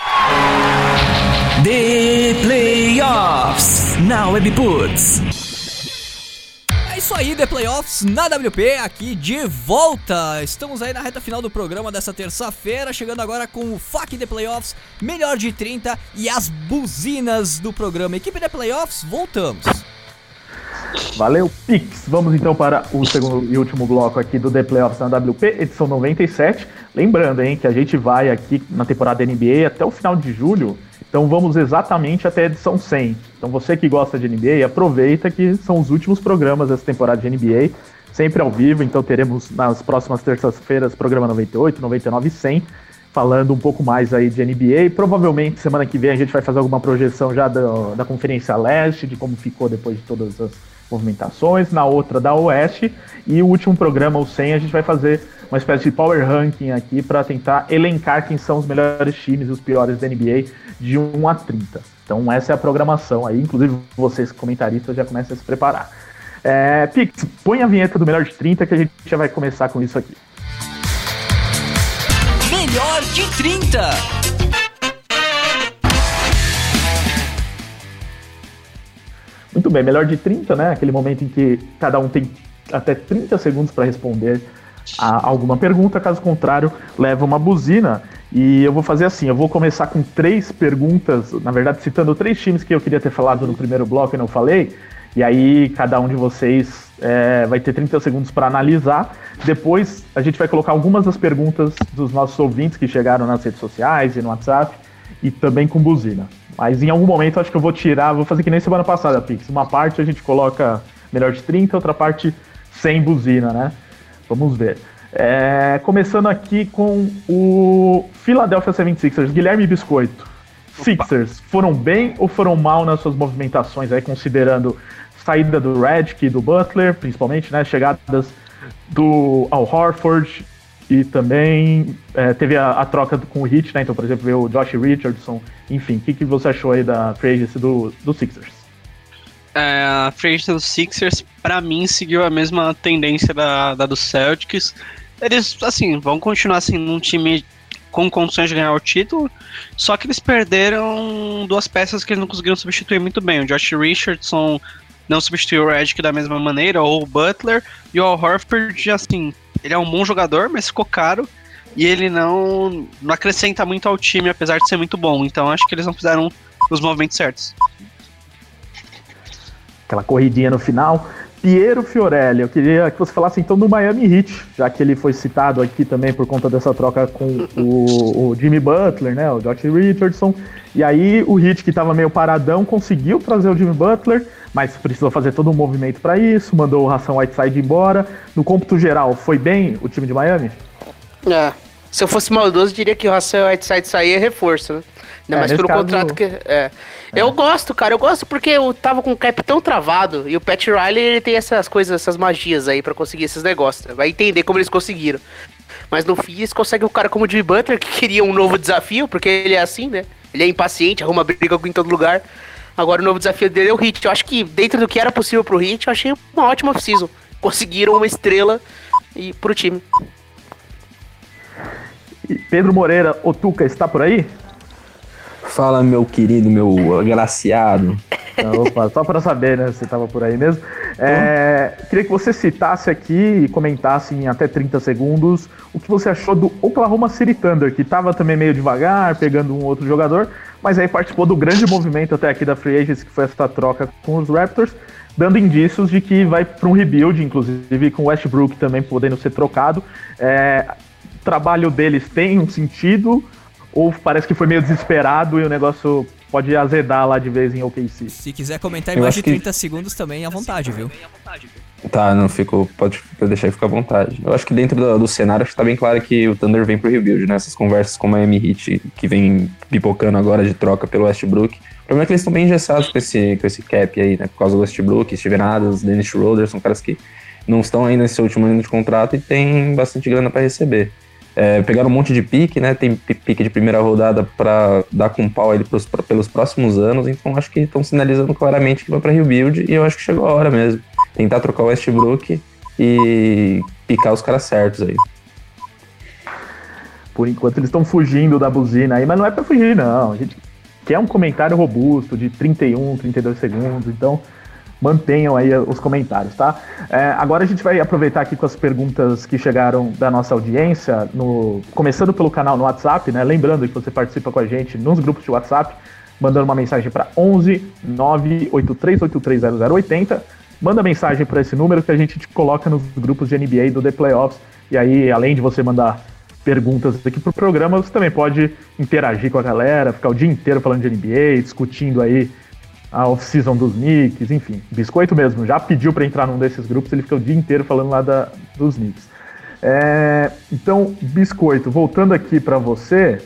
The Playoffs na Webputs. Isso aí, The Playoffs na WP, aqui de volta. Estamos aí na reta final do programa dessa terça-feira, chegando agora com o FAQ The Playoffs, melhor de 30 e as buzinas do programa. Equipe The Playoffs, voltamos. Valeu, Pix. Vamos então para o segundo e último bloco aqui do The Playoffs na WP, edição 97. Lembrando, hein, que a gente vai aqui na temporada NBA até o final de julho. Então vamos exatamente até a edição 100. Então você que gosta de NBA, aproveita que são os últimos programas dessa temporada de NBA, sempre ao vivo. Então teremos nas próximas terças-feiras programa 98, 99 e 100, falando um pouco mais aí de NBA. Provavelmente semana que vem a gente vai fazer alguma projeção já da Conferência Leste, de como ficou depois de todas as movimentações, na outra da Oeste. E o último programa, o 100, a gente vai fazer uma espécie de power ranking aqui para tentar elencar quem são os melhores times e os piores da NBA de 1 a 30. Então essa é a programação aí, inclusive vocês comentaristas já começam a se preparar. É, Pix, põe a vinheta do melhor de 30 que a gente já vai começar com isso aqui. Melhor de 30. Muito bem, melhor de 30, né? Aquele momento em que cada um tem até 30 segundos para responder a alguma pergunta, caso contrário, leva uma buzina. E eu vou fazer assim: eu vou começar com três perguntas, na verdade, citando três times que eu queria ter falado no primeiro bloco e não falei. E aí, cada um de vocês é, vai ter 30 segundos para analisar. Depois, a gente vai colocar algumas das perguntas dos nossos ouvintes que chegaram nas redes sociais e no WhatsApp, e também com buzina. Mas em algum momento, acho que eu vou tirar, vou fazer que nem semana passada, Pix. Uma parte a gente coloca melhor de 30, outra parte sem buzina, né? Vamos ver. É, começando aqui com o Philadelphia 76ers, Guilherme Biscoito. Sixers, foram bem ou foram mal nas suas movimentações aí, considerando saída do Redick e do Butler, principalmente, né? Chegadas do Al Horford e também é, teve a, a, troca com o Heat, né? Então, por exemplo, veio o Josh Richardson. Enfim, o que, que você achou aí da free do, do Sixers? É, a free do Sixers, para mim, seguiu a mesma tendência da, da Celtics. Eles, assim, vão continuar sendo um time com condições de ganhar o título, só que eles perderam duas peças que eles não conseguiram substituir muito bem. O Josh Richardson não substituiu o Redick da mesma maneira, ou o Butler, e o Al Horford, assim, ele é um bom jogador, mas ficou caro, e ele não, não acrescenta muito ao time, apesar de ser muito bom. Então acho que eles não fizeram os movimentos certos. Aquela corridinha no final. Piero Fiorelli, eu queria que você falasse então do Miami Heat, já que ele foi citado aqui também por conta dessa troca com o, o Jimmy Butler, né, o Josh Richardson. E aí o Heat, que estava meio paradão, conseguiu trazer o Jimmy Butler, mas precisou fazer todo um movimento para isso, mandou o Ração Whiteside embora. No cômputo geral, foi bem o time de Miami? É, Se eu fosse maldoso, diria que o Russell Whiteside sair é reforço, né? Ainda É, mais pelo caso- contrato que. É. Eu gosto, cara, eu gosto porque eu tava com o cap tão travado e o Pat Riley ele tem essas coisas, essas magias aí pra conseguir esses negócios. né? Vai entender como eles conseguiram. Mas no fim eles conseguem um cara como o Jimmy Butler que queria um novo desafio, porque ele é assim, né? Ele é impaciente, arruma briga em todo lugar. Agora o novo desafio dele é o Hit. Eu acho que dentro do que era possível pro Hit, eu achei uma ótima off-season. Conseguiram uma estrela e pro time. Pedro Moreira, Otuca, está por aí? Fala, meu querido, meu agraciado. Ah, Opa, só para saber, né, se estava por aí mesmo. É, queria que você citasse aqui e comentasse em até 30 segundos o que você achou do Oklahoma City Thunder, que estava também meio devagar, pegando um outro jogador, mas aí participou do grande movimento até aqui da Free Agents, que foi essa troca com os Raptors, dando indícios de que vai para um rebuild, inclusive com o Westbrook também podendo ser trocado. É, o trabalho deles tem um sentido ou parece que foi meio desesperado e o negócio pode azedar lá de vez em OKC? Se quiser comentar em mais de que- 30 segundos também, à vontade, viu? Tá, não ficou. Pode deixar aí ficar à vontade. Eu acho que dentro do, do cenário acho que tá bem claro que o Thunder vem pro rebuild, né? Essas conversas com o Miami Heat que vem pipocando agora de troca pelo Westbrook. O problema é que eles estão bem engessados com esse, com esse cap aí, né? Por causa do Westbrook, Steven Adams, Dennis Schroeder, são caras que não estão ainda nesse último ano de contrato e tem bastante grana para receber. É, pegaram um monte de pique, né? Tem pi- pique de primeira rodada para dar com pau pra- pelos próximos anos, então acho que estão sinalizando claramente que vai para rebuild e eu acho que chegou a hora mesmo. Tentar trocar o Westbrook e picar os caras certos aí. Por enquanto eles estão fugindo da buzina aí, mas não é pra fugir, não. A gente quer um comentário robusto de 31, 32 segundos, então mantenham aí os comentários, tá? É, agora a gente vai aproveitar aqui com as perguntas que chegaram da nossa audiência, no, começando pelo canal no WhatsApp, né? Lembrando que você participa com a gente nos grupos de WhatsApp, mandando uma mensagem para 11 983830080. Manda mensagem para esse número que a gente te coloca nos grupos de NBA do The Playoffs. E aí, além de você mandar perguntas aqui pro programa, você também pode interagir com a galera, ficar o dia inteiro falando de NBA, discutindo aí a off-season dos Knicks, enfim. Biscoito mesmo, já pediu para entrar num desses grupos, ele fica o dia inteiro falando lá da, dos Knicks. É, então, Biscoito, voltando aqui para você,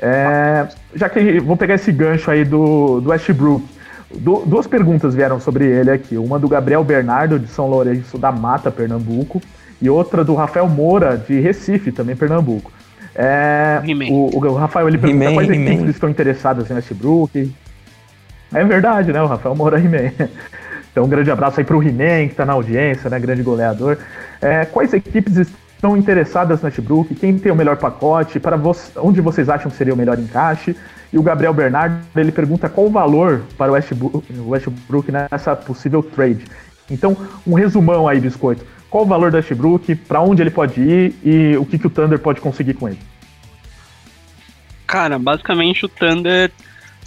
é, já que vou pegar esse gancho aí do, do Westbrook. Du- duas perguntas vieram sobre ele aqui. Uma do Gabriel Bernardo, de São Lourenço da Mata, Pernambuco, e outra do Rafael Moura, de Recife, também Pernambuco. É, o, o Rafael ele pergunta quais equipes estão interessadas em Westbrook. É verdade, né? O Rafael Moura He-Man. Então, um grande abraço aí pro He-Man, que tá na audiência, né? Grande goleador. É, quais equipes estão interessadas no Westbrook? Quem tem o melhor pacote? Para você, onde vocês acham que seria o melhor encaixe? E o Gabriel Bernardo, ele pergunta qual o valor para o Westbrook, Westbrook nessa possível trade. Então, um resumão aí, Biscoito. Qual o valor do Westbrook? Para onde ele pode ir? E o que, que o Thunder pode conseguir com ele? Cara, basicamente o Thunder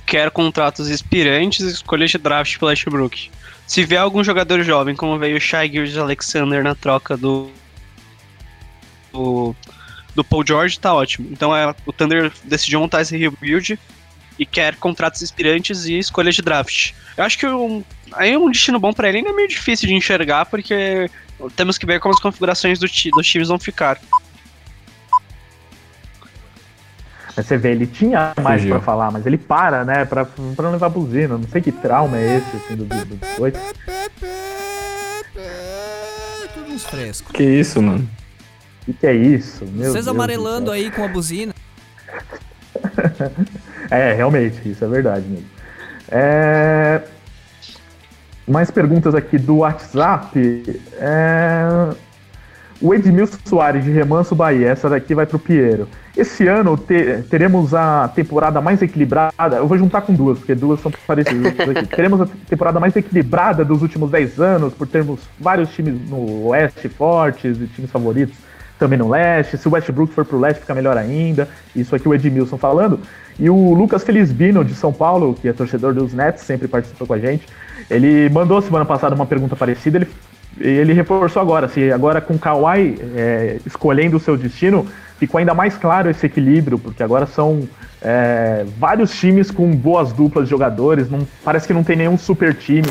quer contratos expirantes e escolhas de draft pelo Westbrook. Se vier algum jogador jovem, como veio o Shai Gilgeous Alexander na troca do, do do Paul George, tá ótimo. Então é, o Thunder decidiu montar esse rebuild e quer contratos expirantes e escolhas de draft. Eu acho que um, aí um destino bom pra ele ainda é meio difícil de enxergar, porque temos que ver como as configurações do ti- dos times vão ficar. Mas você vê, ele tinha mais pra falar, mas ele para, né? Pra, pra não levar buzina. Não sei que trauma é esse, assim, do, do, do frescos. Que isso, mano? O que, que é isso? Meu Vocês Deus amarelando aí com a buzina. É, realmente, isso é verdade mesmo. É... Mais perguntas aqui do WhatsApp. É... O Edmilson Soares, de Remanso Bahia, essa daqui vai pro Piero. Esse ano te- teremos a temporada mais equilibrada. Eu vou juntar com duas, porque duas são parecidas aqui. teremos a temporada mais equilibrada dos últimos 10 anos, por termos vários times no Oeste fortes e times favoritos também no Leste. Se o Westbrook for pro Leste, fica melhor ainda. Isso aqui o Edmilson falando. E o Lucas Felizbino, de São Paulo, que é torcedor dos Nets, sempre participa com a gente. Ele mandou semana passada uma pergunta parecida. Ele, ele reforçou agora. Se agora com o Kawhi é, escolhendo o seu destino, ficou ainda mais claro esse equilíbrio, porque agora são é, vários times com boas duplas de jogadores. Não, parece que não tem nenhum super time.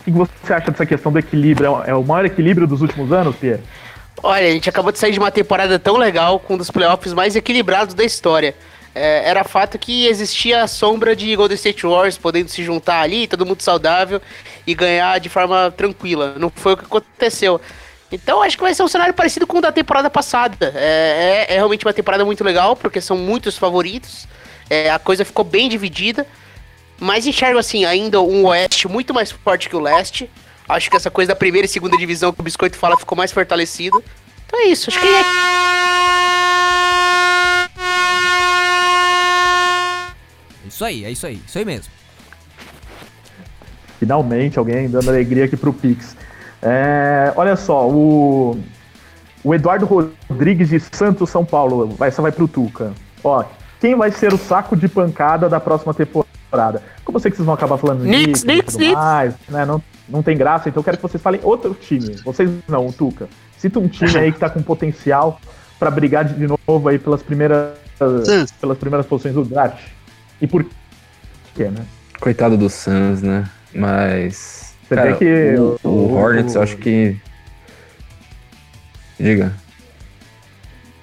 O que você acha dessa questão do equilíbrio? É o maior equilíbrio dos últimos anos, Pierre? Olha, a gente acabou de sair de uma temporada tão legal, com um dos playoffs mais equilibrados da história. É, era fato que existia a sombra de Golden State Warriors podendo se juntar ali, todo mundo saudável e ganhar de forma tranquila. Não foi o que aconteceu. Então acho que vai ser um cenário parecido com o da temporada passada. É, é, é realmente uma temporada muito legal, porque são muitos favoritos. É, a coisa ficou bem dividida. Mas enxergo assim, ainda um oeste muito mais forte que o leste. Acho que essa coisa da primeira e segunda divisão que o Biscoito fala ficou mais fortalecida. Então é isso, acho que é. Isso aí, é isso aí, isso aí mesmo. Finalmente, alguém dando alegria aqui pro Pix. É, olha só, o, o Eduardo Rodrigues de Santos, São Paulo, vai, essa vai pro Tuca. Ó, quem vai ser o saco de pancada da próxima temporada? Como eu sei que vocês vão acabar falando Knicks, disso, mais, né? Não, não tem graça, então eu quero que vocês falem outro time. Vocês não, o Tuca. Cita um time aí que tá com potencial pra brigar de novo aí pelas primeiras, pelas primeiras posições do draft. E por quê, né? Coitado do Suns, né? Mas. Você cara, vê que o, o o- Hornets, eu acho que. Diga.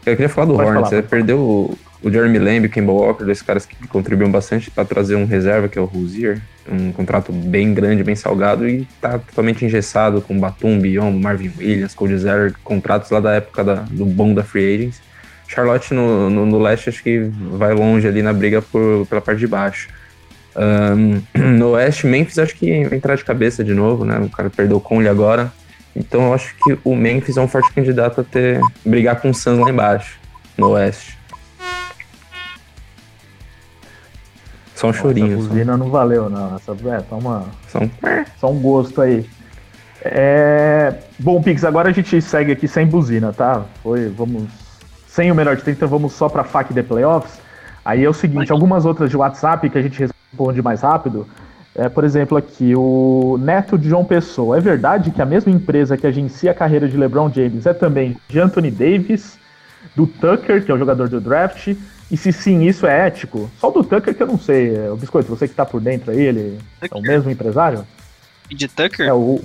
Eu queria falar do Pode Hornets. falar, Ele perdeu o, Jeremy Lamb e o Kemba Walker, dois caras que contribuíram bastante para trazer um reserva, que é o Rozier. Um contrato bem grande, bem salgado, e tá totalmente engessado com Batum, Bion, Marvin Williams, Cody Zeller, contratos lá da época da- do bom da Free Agents. Charlotte no, no, no leste acho que vai longe ali na briga por, pela parte de baixo. Ahn, no oeste, Memphis acho que vai entrar de cabeça de novo, né? O cara perdeu o Conley agora. Então eu acho que o Memphis é um forte candidato a ter brigar com o Suns lá embaixo, no oeste. Só um chorinho. Essa Só, buzina não valeu, não. Essa, é, só, uma, só um... só um gosto aí. É, Bom, Pix, agora a gente segue aqui sem buzina, tá? Foi, vamos. Sem o melhor de 30, vamos só pra FAQ de Playoffs. Aí é o seguinte, algumas outras de WhatsApp que a gente responde mais rápido. É, por exemplo, aqui, o Neto de João Pessoa. É verdade que a mesma empresa que agencia a carreira de LeBron James é também de Anthony Davis, do Tucker, que é o jogador do draft? E se sim, isso é ético? Só o do Tucker que eu não sei. É, O Biscoito, você que tá por dentro aí, ele é o mesmo empresário? De Tucker? É o.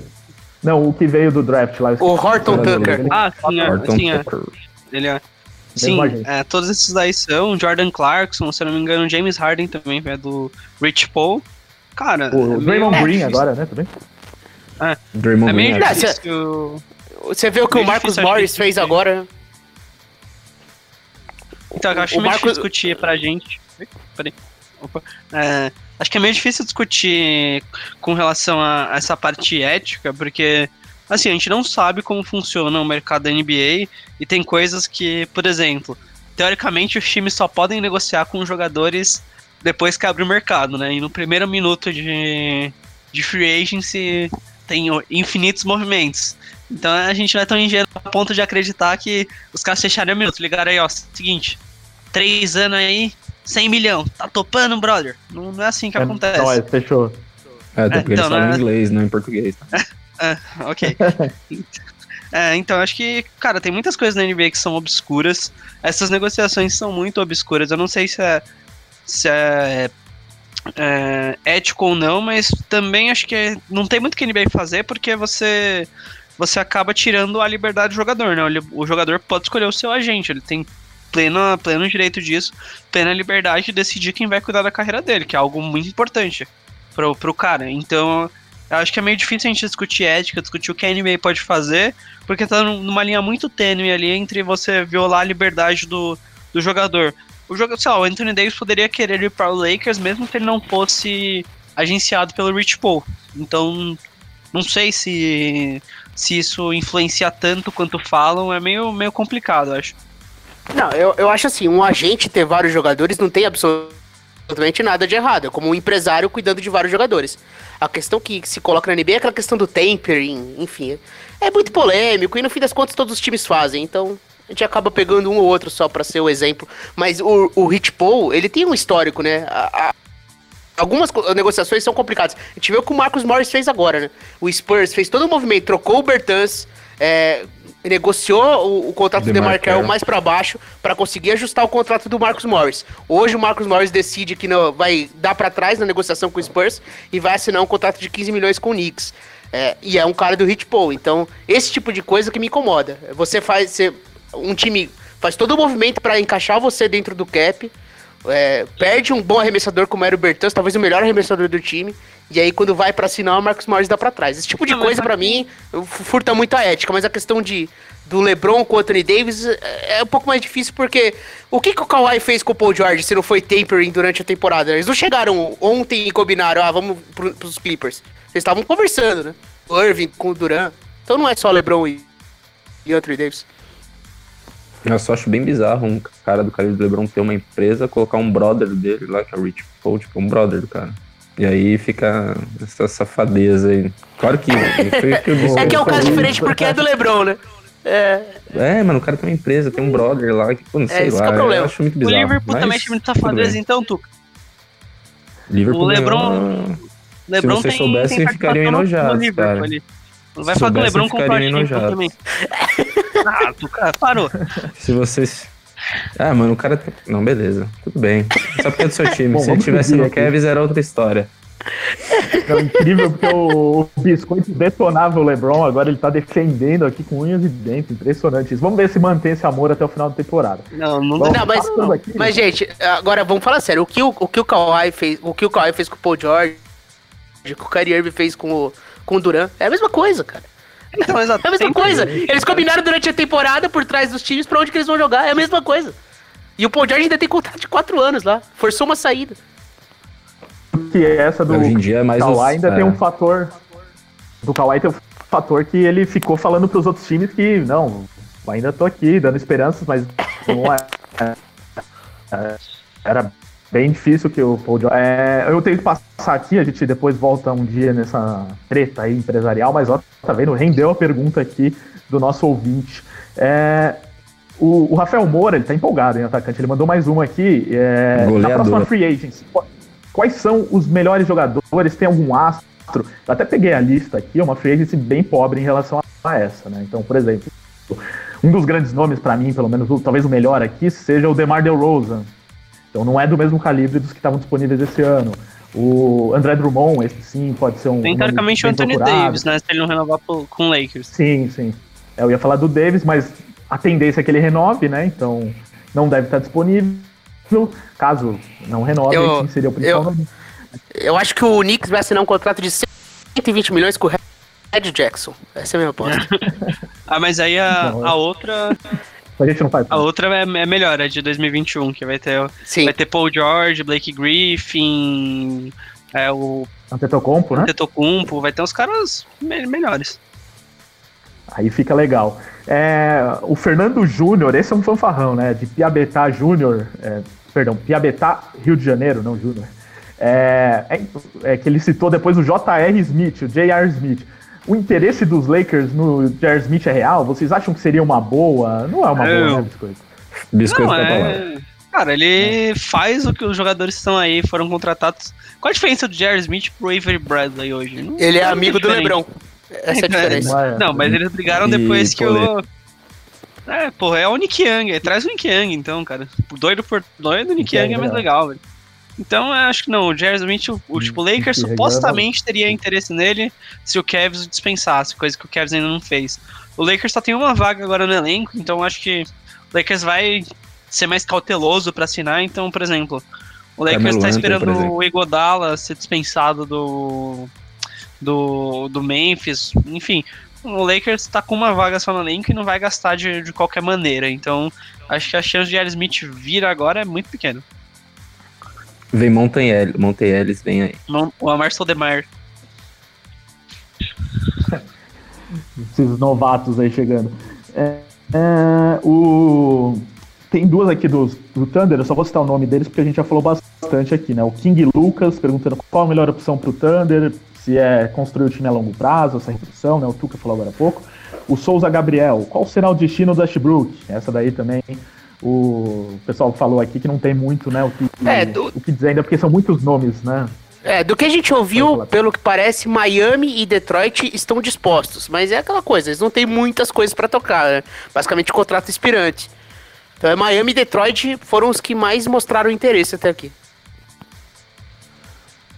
Não, o que veio do draft lá. O Horton Tucker. dele. Ah, sim, é, Horton sim, é. Tucker. Ele é. Sim, é, todos esses daí são. Jordan Clarkson, se eu não me engano, James Harden também é do Rich Paul. Cara, O é meio Draymond Green difícil- agora, né? Também? Draymond É meio Green, Ah, difícil. Você vê o que Meio o Marcos Morris fez agora. Então, eu acho O meio Marcos- difícil discutir pra gente. Peraí. Opa. É, acho que é meio difícil discutir com relação a essa parte ética, porque, assim, a gente não sabe como funciona o mercado da NBA e tem coisas que, por exemplo, teoricamente os times só podem negociar com os jogadores depois que abre o mercado, né? E no primeiro minuto de, de free agency tem o- infinitos movimentos. Então a gente não é tão ingênuo a ponto de acreditar que os caras fecharam um minuto. Ligaram aí, ó, seguinte, três anos aí, 100 milhão. Tá topando, brother? Não, não é assim que É, acontece. Não, é, fechou. É, até porque então, eles falam né? em inglês, não em português. Ah, ok. É, então, acho que, cara, tem muitas coisas na NBA que são obscuras. Essas negociações são muito obscuras. Eu não sei se é, se é, é, ético ou não, mas também acho que não tem muito que a NBA fazer porque você você acaba tirando a liberdade do jogador, né? O jogador pode escolher o seu agente, ele tem pleno, pleno direito disso, plena liberdade de decidir quem vai cuidar da carreira dele, que é algo muito importante pro, pro cara. Então, eu acho que é meio difícil a gente discutir ética, discutir o que a NBA pode fazer, porque tá num- numa linha muito tênue ali entre você violar a liberdade do, do jogador. O jogador, sei lá, o Anthony Davis poderia querer ir para o Lakers mesmo que ele não fosse agenciado pelo Rich Paul. Então, não sei se se isso influencia tanto quanto falam, é meio, meio complicado, acho. Não, eu, eu acho assim, um agente ter vários jogadores não tem absolutamente nada de errado. É como um empresário cuidando de vários jogadores. A questão que se coloca na NBA é aquela questão do tempering, enfim. É muito polêmico e no fim das contas todos os times fazem. Então a gente acaba pegando um ou outro só pra ser o exemplo. Mas o, o Rich Paul, ele tem um histórico, né? A- a- algumas negociações são complicadas. A gente vê o que o Marcos Morris fez agora, né? O Spurs fez todo o movimento, trocou o Bertans, é, negociou o, o contrato do DeMarcaro. DeMarcaro mais pra baixo pra conseguir ajustar o contrato do Marcos Morris. Hoje o Marcos Morris decide que não vai dar pra trás na negociação com o Spurs e vai assinar um contrato de 15 milhões com o Knicks. É, e é um cara do Hit Paul. Então, esse tipo de coisa que me incomoda. Você faz. Você, um time faz todo o movimento para encaixar você dentro do cap. É, perde um bom arremessador como era o Bertans, talvez o melhor arremessador do time. E aí, quando vai pra assinar, o Marcos Morris dá pra trás. Esse tipo de Não, coisa, pra mim, furta muito a ética. Mas a questão de do LeBron com o Anthony Davis é é um pouco mais difícil, porque o que, que o Kawhi fez com o Paul George se não foi tapering durante a temporada? Eles não chegaram ontem e combinaram, ah, vamos pro, pros Clippers. Eles estavam conversando, né? O Irving com o Duran. Então não é só LeBron e, e Anthony Davis. Eu só acho bem bizarro um cara do calibre do LeBron ter uma empresa, colocar um brother dele lá, que é o Rich Paul, tipo, um brother do cara. E aí fica essa safadeza aí. Claro que o que. É que é um caso diferente porque é do LeBron, né? É, É, mano, o cara tem uma empresa, tem um brother lá, que, pô, não sei esse que lá, é o problema. eu acho muito O bizarro. Liverpool mas também é tudo bem. safadeza, então, Tuca. Liverpool O LeBron- ganhou- LeBron vocês tem, soubessem, tem ficariam enojados, no Liverpool cara. ali. Não vai falar que o LeBron comprou a também. Ah, Tuca, parou. Se vocês. Ah, mano, o cara. tem- Não, beleza. Tudo bem. Só porque é do seu time. Bom, Se ele tivesse no. Kevs, era outra história. É incrível porque o, o Biscoito detonava o LeBron, agora ele tá defendendo aqui com unhas e dentes. Impressionante isso. Vamos ver se mantém esse amor até o final da temporada. Não, não. Não, mas, aqui- mas gente, agora vamos falar sério. O que o, o que o Kawhi fez, o que o Kawhi fez com o Paul George, o que o Kyrie Irving fez com o, com o Duran, é a mesma coisa, cara. Então, exato. É a mesma coisa. Eles combinaram durante a temporada por trás dos times pra onde que eles vão jogar, é a mesma coisa. E o Paul George ainda tem contrato de 4 anos lá, forçou uma saída. Que essa do Hoje em dia é mais Kawhi os- ainda é. tem um fator. Do Kawhi tem um fator que ele ficou falando pros outros times que, não, ainda tô aqui, dando esperanças, mas não é. é- era bem difícil que o Paul George. É, eu tenho que passar aqui, a gente depois volta um dia nessa treta aí empresarial, mas ó, tá vendo? Rendeu a pergunta aqui do nosso ouvinte. É, o, o Rafael Moura, ele tá empolgado em atacante, ele mandou mais uma aqui. É, na próxima Free Agents, qu- quais são os melhores jogadores? Tem algum astro? Eu até peguei a lista aqui, é uma Free Agency bem pobre em relação a essa, né? Então, por exemplo, um dos grandes nomes pra mim, pelo menos talvez o melhor aqui, seja o DeMar DeRozan. Então não é do mesmo calibre dos que estavam disponíveis esse ano. O André Drummond, esse sim, pode ser um. Tem teoricamente o Anthony procurado. Davis, né? Se ele não renovar pro- com o Lakers. Sim, sim. É, Eu ia falar do Davis, mas a tendência é que ele renove, né? Então não deve estar disponível. Caso não renove, Eu- aí sim seria o principal eu- nome. Eu acho que o Knicks vai assinar um contrato de 120 milhões com o Red Jackson. Essa é a minha aposta. Ah, mas aí a, a outra. A gente não faz. A outra é, é melhor, é de 2021, que vai ter, Sim. vai ter Paul George, Blake Griffin, é, o Antetokounmpo, né? Tetocumpo, vai ter uns caras me- melhores. Aí fica legal. É, o Fernando Júnior, esse é um fanfarrão, né? De Piabetá Júnior, é, perdão, Piabetá, Rio de Janeiro, não Júnior. É, é, é que ele citou depois o J.R. Smith, o J.R. Smith. O interesse dos Lakers no J.R. Smith é real? Vocês acham que seria uma boa? Não é uma boa, Eu- né, Biscoito? Biscoito Não, palavra. é... Cara, ele faz o que os jogadores estão aí, foram contratados. Qual a diferença do Jerry Smith pro Avery Bradley hoje? Não Ele é amigo do diferente. LeBron. Essa é a diferença. Não é- Não, mas eles brigaram E depois que o. É, porra, é o Nick Young. aí Traz o Nick Young, então, cara. Doido por doido, o Nick Nick Young é mais legal, velho. Então, eu acho que não. O Jerry Smith, o, tipo, o Lakers supostamente teria interesse nele se o Cavs o dispensasse, coisa que o Cavs ainda não fez. O Lakers só tem uma vaga agora no elenco, então acho que o Lakers vai ser mais cauteloso pra assinar. Então, por exemplo, o Lakers tá Anthony, esperando o Igodala ser dispensado do, do, do Memphis, enfim. O Lakers tá com uma vaga só no elenco e não vai gastar de, de qualquer maneira. Então, acho que a chance de Jerry Smith vir agora é muito pequena. Vem Monten Ellis, vem aí. O Amar Soldemar. esses novatos aí chegando. É, é, o... Tem duas aqui do, do Thunder, eu só vou citar o nome deles porque a gente já falou bastante aqui, né? O King Lucas perguntando qual a melhor opção pro Thunder, se é construir o time a longo prazo, essa redução, né? O Tuca falou agora há pouco. O Souza Gabriel, qual será o destino do Ashbrook? Essa daí também. O pessoal falou aqui que não tem muito, né? O que, É, do- o que dizer ainda, porque são muitos nomes, né? É, do que a gente ouviu, pelo que parece, Miami e Detroit estão dispostos. Mas é aquela coisa, eles não têm muitas coisas pra tocar, né? Basicamente contrato expirante. Então é Miami e Detroit foram os que mais mostraram interesse até aqui.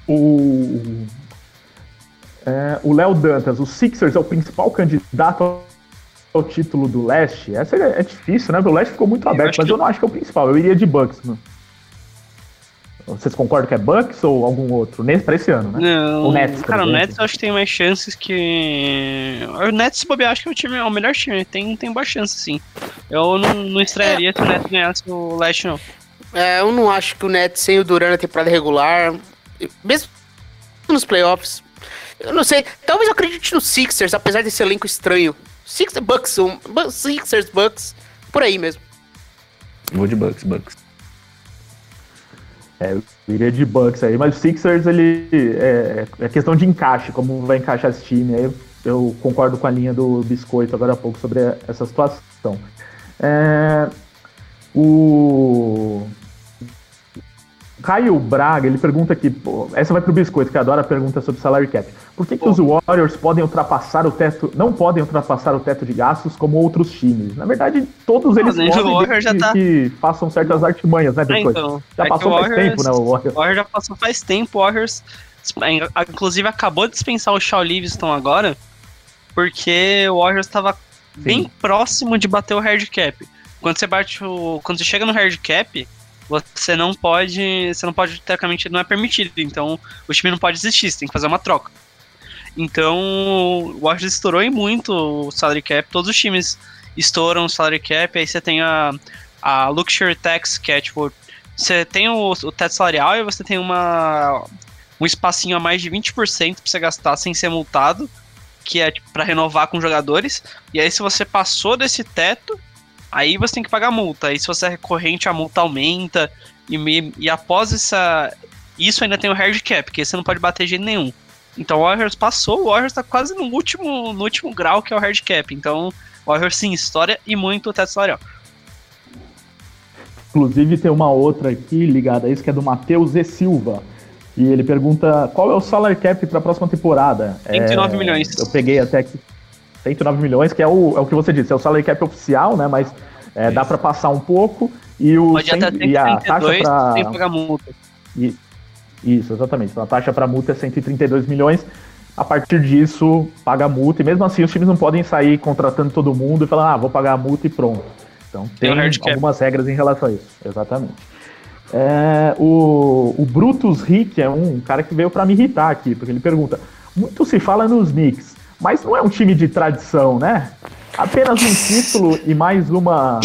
O. É, o Léo Dantas, o Sixers é o principal candidato ao título do leste? Essa é, é difícil, né? O leste ficou muito Eu aberto, mas que- eu não acho que é o principal. Eu iria de Bucks, mano. Vocês concordam que é Bucks ou algum outro? Nesse, pra esse ano, né? Não, O Nets, cara, o. Nets eu acho que tem mais chances que. O Nets, se bobear, acho que é o, time, é o melhor time. Tem, tem boa chance, sim. Eu não, não estranharia se o Nets ganhasse o Leste, não. É, eu não acho que o Nets sem o Duran na temporada regular, mesmo nos playoffs, eu não sei. Talvez eu acredite no Sixers, apesar desse elenco estranho. Sixers, Bucks, um, Sixers, Bucks, por aí mesmo. Vou de Bucks, Bucks. É, eu iria de Bucks aí, mas o Sixers, ele é, é questão de encaixe, como vai encaixar esse time. Aí eu, eu concordo com a linha do Biscoito agora há pouco sobre essa situação. É, o Caio Braga, ele pergunta aqui, pô, essa vai pro Biscoito, que adora a pergunta sobre salary cap. Por que, que os Warriors podem ultrapassar o teto, não podem ultrapassar o teto de gastos como outros times? Na verdade, todos eles Mas, gente, o podem Warriors já desde tá- que façam certas artimanhas, né, Ah, Biscoito? então. Já é que passou o faz Warriors- tempo, né, o Warriors? O Warriors já passou faz tempo, o Warriors é, inclusive acabou de dispensar o Shaw Livingston agora, porque o Warriors estava bem próximo de bater o hard cap. Quando você bate o, quando você chega no hard cap, você não pode, você não pode teoricamente não é permitido, então o time não pode existir, você tem que fazer uma troca. Então, o Warriors estourou em muito o salary cap, todos os times estouram o salary cap, aí você tem a, a luxury tax, que é tipo, você tem o, o teto salarial e você tem uma um espacinho a mais de 20% pra você gastar sem ser multado, que é tipo, para renovar com jogadores. E aí se você passou desse teto, aí você tem que pagar multa. Aí se você é recorrente, a multa aumenta. E, e após essa. Isso ainda tem o hard cap, porque você não pode bater de jeito nenhum. Então o Warriors passou, o Warriors tá quase no último, no último grau, que é o hard cap. Então o Warriors sim, história e muito teto salarial. Inclusive tem uma outra aqui ligada a isso, que é do Matheus E. Silva. E ele pergunta qual é o salary cap para a próxima temporada. 109 É, milhões. Eu peguei até aqui 109 milhões, que é o, é o que você disse, é o salary cap oficial, né? Mas é, dá para passar um pouco. E, o Pode ir até cem- e a taxa 132 para sem pagar multa. Isso, exatamente. Então a taxa para multa é 132 milhões. A partir disso, paga a multa. E mesmo assim, os times não podem sair contratando todo mundo e falar, ah, vou pagar a multa e pronto. Então Tem tem, algumas regras em relação a isso. Exatamente. É, o, o Brutus Rick é um cara que veio para me irritar aqui, porque ele pergunta: muito se fala nos Knicks, mas não é um time de tradição, né? Apenas um título e mais uma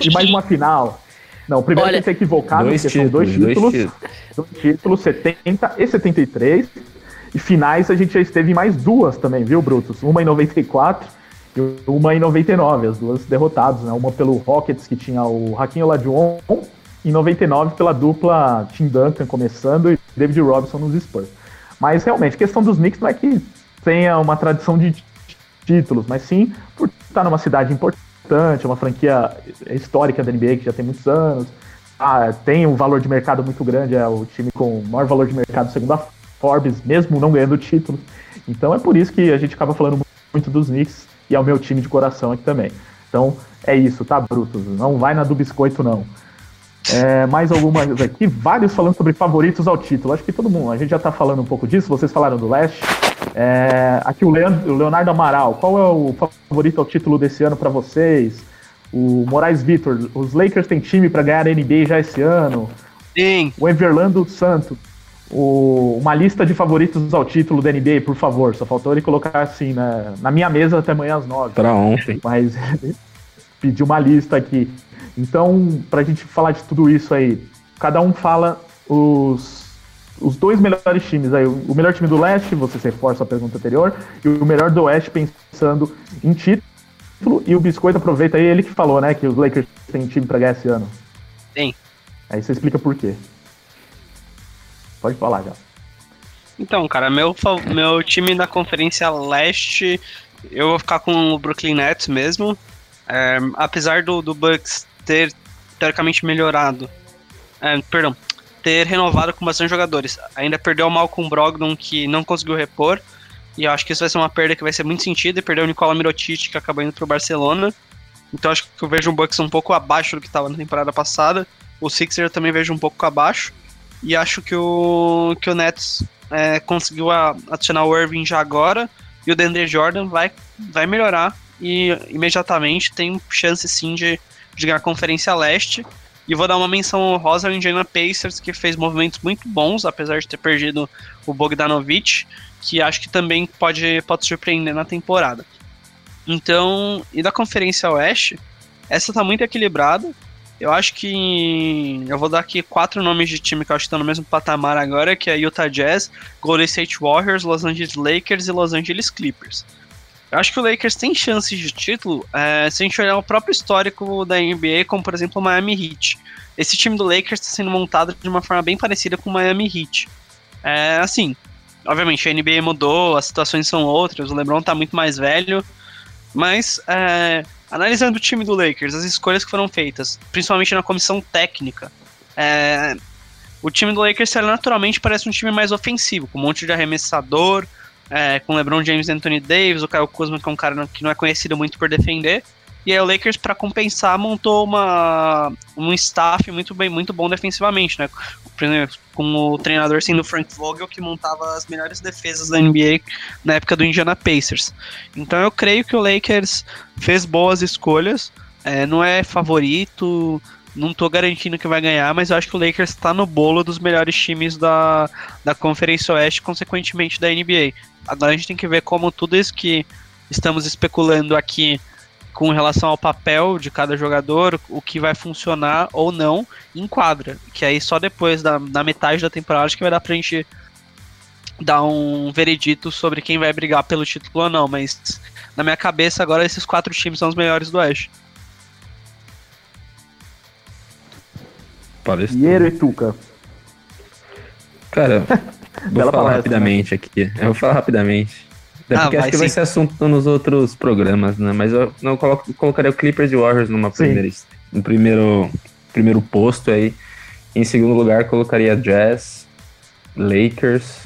e mais uma final. Não, primeiro Olha, tem que ser equivocado, Dois porque são dois títulos, dois títulos títulos. do título 70 e 73. E finais a gente já esteve em mais duas também, viu, Brutus? Uma em 94 e uma em 99, as duas derrotadas, né? Uma pelo Rockets, que tinha o Raquinho Olajuwon, e em 99 pela dupla Tim Duncan começando e David Robinson nos Spurs. Mas realmente, a questão dos Knicks não é que tenha uma tradição de títulos, mas sim por estar numa cidade importante, uma franquia histórica da NBA que já tem muitos anos, ah, tem um valor de mercado muito grande, é o time com maior valor de mercado segundo a Forbes, mesmo não ganhando títulos. Então é por isso que a gente acaba falando muito dos Knicks e é o meu time de coração aqui também. Então é isso, tá, Brutus? Não vai na do biscoito, não. É, mais algumas aqui, vários falando sobre favoritos ao título. Acho que todo mundo, a gente já tá falando um pouco disso, vocês falaram do Leste. É, aqui o Leandro, o Leonardo Amaral, qual é o favorito ao título desse ano para vocês? O Moraes Vitor, os Lakers têm time para ganhar a NBA já esse ano. Sim. O Everlando Santos, o- uma lista de favoritos ao título da NBA, por favor. Só faltou ele colocar assim na, na minha mesa até amanhã às nove. Pra ontem. Mas pediu uma lista aqui. Então, pra gente falar de tudo isso aí, cada um fala os, os dois melhores times aí. O melhor time do leste, você reforça a pergunta anterior, e o melhor do oeste pensando em título. E o Biscoito aproveita aí, ele que falou, né, que os Lakers têm time pra ganhar esse ano. Tem. Aí você explica por quê. Pode falar já. Então, cara, meu, meu time da Conferência Leste, eu vou ficar com o Brooklyn Nets mesmo. É, apesar do, do Bucks ter teoricamente melhorado, é, perdão, ter renovado com bastante jogadores, ainda perdeu o Malcolm Brogdon que não conseguiu repor. E eu acho que isso vai ser uma perda que vai ser muito sentido. E perdeu o Nicola Mirotic, que acabou indo pro Barcelona. Então acho que eu vejo o Bucks um pouco abaixo do que estava na temporada passada. O Sixers eu também vejo um pouco abaixo. E acho que o, que o Nets é, conseguiu adicionar o Irving já agora. E o Deandre Jordan vai, vai melhorar. E imediatamente tem chance sim de, de ganhar a Conferência Leste. E vou dar uma menção honrosa ao Indiana Pacers, que fez movimentos muito bons, apesar de ter perdido o Bogdanovich, que acho que também pode, pode surpreender na temporada. Então, e da Conferência Oeste, essa tá muito equilibrada. Eu acho que. Eu vou dar aqui quatro nomes de time que eu acho que estão no mesmo patamar agora, que é Utah Jazz, Golden State Warriors, Los Angeles Lakers e Los Angeles Clippers. Eu acho que o Lakers tem chances de título é, se a gente olhar o próprio histórico da NBA, como por exemplo o Miami Heat. Esse time do Lakers está sendo montado de uma forma bem parecida com o Miami Heat. É, assim, obviamente a NBA mudou, as situações são outras, o LeBron está muito mais velho, mas é, analisando o time do Lakers, as escolhas que foram feitas, principalmente na comissão técnica, é, o time do Lakers naturalmente parece um time mais ofensivo, com um monte de arremessador, é, com LeBron James e Anthony Davis, o Kyle Kuzma, que é um cara que não é conhecido muito por defender. E aí o Lakers, para compensar, montou uma, um staff muito, bem, muito bom defensivamente, né? Por exemplo, com o treinador sendo Frank Vogel, que montava as melhores defesas da NBA na época do Indiana Pacers. Então eu creio que o Lakers fez boas escolhas, é, não é favorito, não tô garantindo que vai ganhar, mas eu acho que o Lakers está no bolo dos melhores times da, da Conferência Oeste, consequentemente da NBA. Agora a gente tem que ver como tudo isso que estamos especulando aqui com relação ao papel de cada jogador, o que vai funcionar ou não em quadra. Que aí só depois da, da metade da temporada que vai dar pra gente dar um veredito sobre quem vai brigar pelo título ou não. Mas na minha cabeça agora esses quatro times são os melhores do Oeste. Palestra. Piero e Tuca. Cara, vou falar palestra, rapidamente aqui. Eu vou falar rapidamente. Até Ah, porque vai acho que vai sim. ser assunto nos outros programas, né? Mas eu não coloco, colocaria o Clippers e Warriors numa Sim. primeira, no primeiro, primeiro posto aí. Em segundo lugar, colocaria Jazz, Lakers.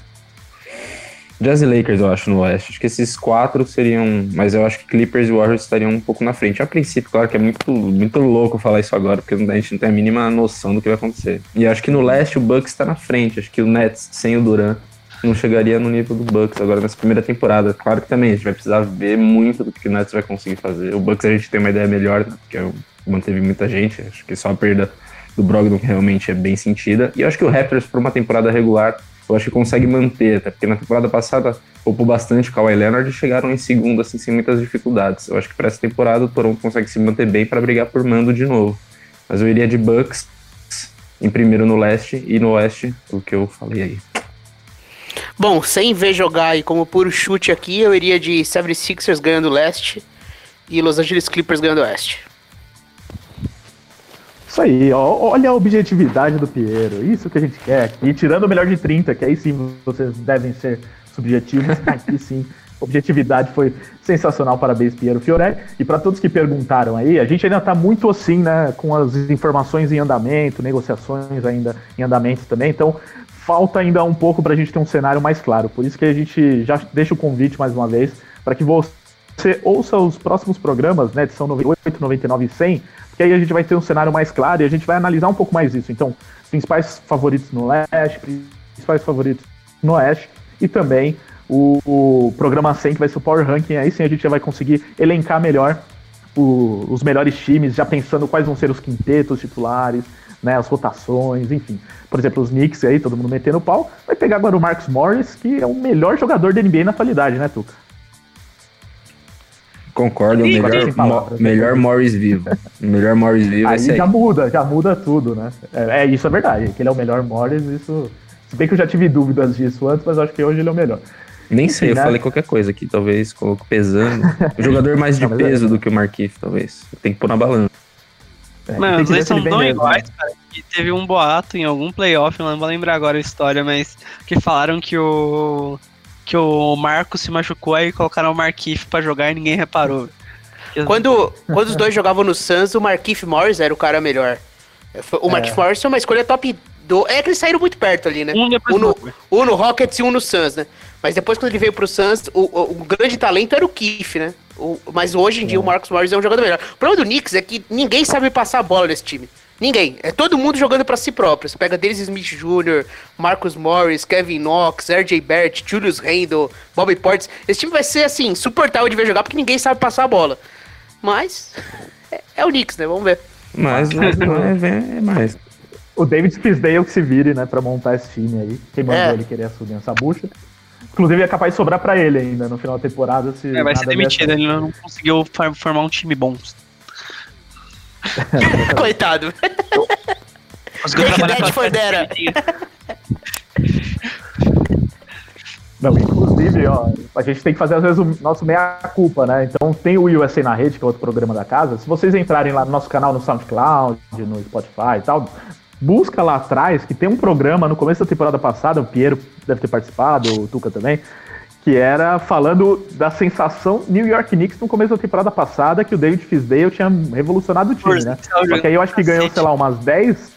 Jazz e Lakers, eu acho, no Oeste. Acho que esses quatro seriam. Mas eu acho que Clippers e Warriors estariam um pouco na frente. A princípio, claro que é muito, muito louco falar isso agora, porque a gente não tem a mínima noção do que vai acontecer. E acho que no leste o Bucks está na frente. Acho que o Nets, sem o Duran, não chegaria no nível do Bucks agora nessa primeira temporada. Claro que também a gente vai precisar ver muito do que o Nets vai conseguir fazer. O Bucks a gente tem uma ideia melhor, né, porque manteve muita gente. Acho que só a perda do Brogdon realmente é bem sentida. E eu acho que o Raptors, por uma temporada regular, eu acho que consegue manter, até porque na temporada passada poupou bastante o Kawhi Leonard e chegaram em segundo, assim, sem muitas dificuldades. Eu acho que para essa temporada o Toronto consegue se manter bem para brigar por mando de novo. Mas eu iria de Bucks em primeiro no leste e no oeste, o que eu falei aí. Bom, sem ver jogar e como puro chute aqui, eu iria de 76ers ganhando leste e Los Angeles Clippers ganhando oeste. Isso aí, ó, olha a objetividade do Piero. Isso que a gente quer aqui. Tirando o melhor de 30, que aí sim vocês devem ser subjetivos. Aqui sim, objetividade foi sensacional. Parabéns, Piero Fiorelli. E para todos que perguntaram aí, a gente ainda está muito assim, né? Com as informações em andamento, negociações ainda em andamento também. Então, falta ainda um pouco para a gente ter um cenário mais claro. Por isso que a gente já deixa o convite mais uma vez para que você ouça os próximos programas, né? Edição 98, 99 e 100 que aí a gente vai ter um cenário mais claro e a gente vai analisar um pouco mais isso. Então, principais favoritos no leste, principais favoritos no oeste e também o, o programa 100 que vai ser o Power Ranking. Aí sim a gente já vai conseguir elencar melhor o- os melhores times, já pensando quais vão ser os quintetos titulares, né, as rotações, enfim. Por exemplo, os Knicks aí, todo mundo metendo o pau, vai pegar agora o Marcus Morris, que é o melhor jogador da NBA na atualidade, né, Tuca? Concordo, o Ih, melhor. Mo- melhor Morris vivo. O melhor Morris vivo é Aí já muda, já muda tudo, né? É, é, isso é verdade, que ele é o melhor Morris, isso. Se bem que eu já tive dúvidas disso antes, mas acho que hoje ele é o melhor. Nem sei, eu né? falei qualquer coisa aqui, talvez coloco pesando. O jogador mais de Não, é- peso do que o Marquinhos, talvez. Tem que pôr na balança. É, Mano, os dois são tão mesmo, né? iguais, cara, que teve um boato em algum playoff, não vou lembrar agora a história, mas que falaram que o que o Marco se machucou aí colocaram o Markif pra jogar e ninguém reparou. Quando, quando os dois jogavam no Suns, o Markieff Morris era o cara melhor. O Markieff Morris foi uma escolha top do. É que eles saíram muito perto ali, né? Um Um no, um no Rockets e um no Suns, né? Mas depois, quando ele veio pro Suns, o, o- o grande talento era o Keith, né? O- mas hoje em dia o Marcus Morris é um jogador melhor. O problema do Knicks é que ninguém sabe passar a bola nesse time. Ninguém. É todo mundo jogando pra si próprio. Você pega Dennis Smith Jr., Marcus Morris, Kevin Knox, RJ Barrett, Julius Randle, Bobby Portis. Esse time vai ser, assim, suportável de ver jogar porque ninguém sabe passar a bola. Mas é, é o Knicks, né? Vamos ver. Mas, mas não é, é mais. O David Fisdale que se vire, né, pra montar esse time aí. Quem mandou É. ele querer assumir essa bucha. Inclusive é capaz de sobrar pra ele ainda no final da temporada. Se É, vai ser demitido, ele não conseguiu formar um time bom. Coitado. Conseguiu Take trabalhar that com a for Dera. Não, inclusive, ó, a gente tem que fazer às vezes o nosso meia-culpa, né? Então tem o USA na Rede, que é outro programa da casa. Se vocês entrarem lá no nosso canal no SoundCloud, no Spotify e tal, busca lá atrás que tem um programa no começo da temporada passada, o Piero deve ter participado, o Tuca também, que era falando da sensação New York Knicks no começo da temporada passada, que o David Fisdale tinha revolucionado o time, né? Só que aí eu acho que ganhou, sei lá, umas 10.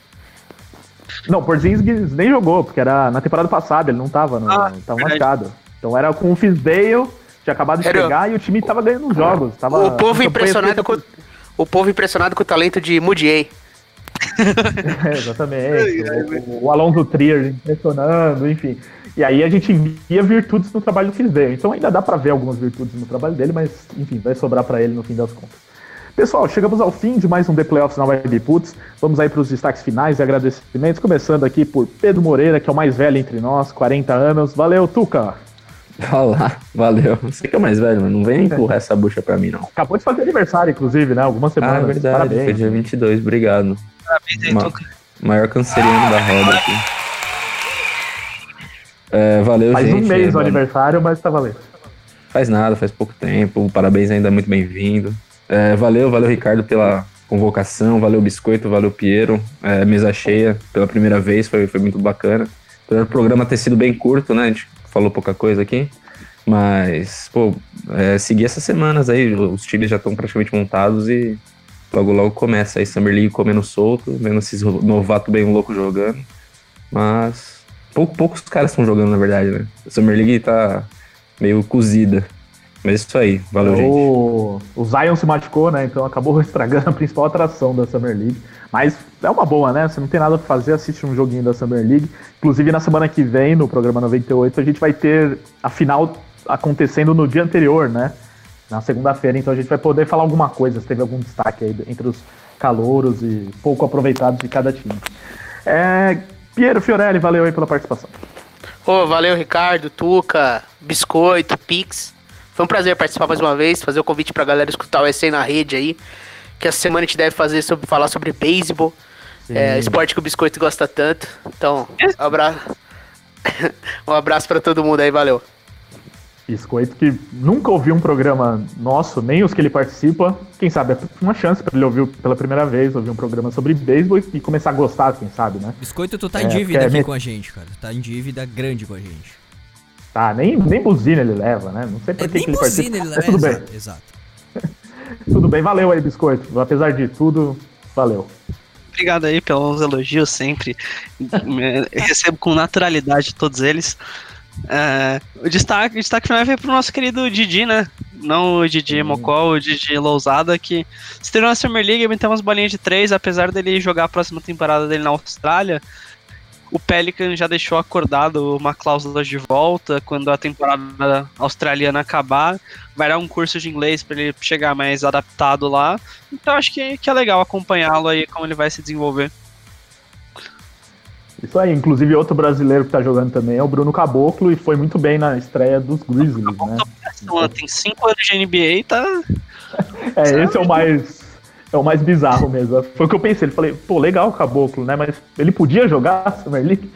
Não, Porzingis nem jogou, porque era na temporada passada, ele não tava, no, Ah, tava verdade. machucado. Então era com o Fisdale, tinha acabado de Era- chegar e o time tava ganhando os jogos. Tava O povo impressionado com o povo impressionado com o talento de Mudiay. É, exatamente. o, o Alonso Trier impressionando, enfim. E aí a gente via virtudes no trabalho do Fisdale. Então ainda dá pra ver algumas virtudes no trabalho dele, mas enfim, vai sobrar pra ele no fim das contas. Pessoal, chegamos ao fim de mais um The Playoffs na Web Putz. Vamos aí para os destaques finais e agradecimentos, começando aqui por Pedro Moreira, que é o mais velho entre nós, 40 anos. Valeu, Tuca! Olá, valeu. Você que é o mais velho, mas não vem empurrar essa bucha pra mim, não. Acabou de fazer aniversário, inclusive, né? Algumas Ah, semanas. é verdade. Parabéns. Foi dia 22, obrigado. Parabéns aí, Tuca. Maior canceriano da roda aqui. É, valeu, Faz gente. um mês é, o aniversário, mas tá valendo. Faz nada, faz pouco tempo. Parabéns ainda, muito bem-vindo. É, valeu, valeu, Ricardo, pela convocação. Valeu, Biscoito, valeu, Piero. É, mesa cheia pela primeira vez, foi, foi muito bacana. Apesar do programa ter sido bem curto, né? A gente falou pouca coisa aqui. Mas, pô, é, seguir essas semanas aí, os times já estão praticamente montados e logo logo começa aí Summer League comendo solto, vendo esses novatos bem loucos jogando. Mas pou- poucos caras estão jogando, na verdade, né? A Summer League tá meio cozida. Mas isso aí, valeu, gente. O, o Zion se machucou, né? Então acabou estragando a principal atração da Summer League. Mas é uma boa, né? Você não tem nada pra fazer, assiste um joguinho da Summer League. Inclusive, na semana que vem, no programa 98, a gente vai ter a final acontecendo no dia anterior, né? Na segunda-feira, então a gente vai poder falar alguma coisa, se teve algum destaque aí entre os calouros e pouco aproveitados de cada time. É, Piero Fiorelli, valeu aí pela participação. Ô, valeu, Ricardo, Tuca, Biscoito, Pix. Foi um prazer participar mais uma vez, fazer o convite pra galera escutar o EC na rede aí. Que essa semana a gente deve fazer sobre, falar sobre beisebol. É, esporte que o Biscoito gosta tanto. Então, um abraço. um abraço pra todo mundo aí, valeu. Biscoito que nunca ouviu um programa nosso, nem os que ele participa. Quem sabe é uma chance pra ele ouvir pela primeira vez, ouvir um programa sobre beisebol e começar a gostar, quem sabe, né? Biscoito, tu tá É, em dívida é aqui com a gente, cara. Tu tá em dívida grande com a gente. Tá, nem, nem buzina ele leva, né? Não sei por É, que, nem que ele buzina participa. ele Mas leva. tudo bem, Exato, exato. tudo bem. Valeu aí, Biscoito. Apesar de tudo, valeu. Obrigado aí pelos elogios sempre. Eu recebo com naturalidade todos eles. É, o destaque, o destaque final vai pro nosso querido Didi, né? Não o Didi Mocó, o Didi Lousada, que estreou na Summer League, meteu umas bolinhas de três, apesar dele jogar a próxima temporada dele na Austrália. O Pelican já deixou acordado uma cláusula de volta quando a temporada australiana acabar. Vai dar um curso de inglês para ele chegar mais adaptado lá. Então acho que, que é legal acompanhá-lo aí, como ele vai se desenvolver. Isso aí, inclusive outro brasileiro que tá jogando também é o Bruno Caboclo e foi muito bem na estreia dos Grizzlies, né? Então, tem 5 anos de NBA e tá. É, esse é o mais é o mais bizarro mesmo. Foi o que eu pensei. Ele falei, pô, legal o Caboclo, né? Mas ele podia jogar Summer League?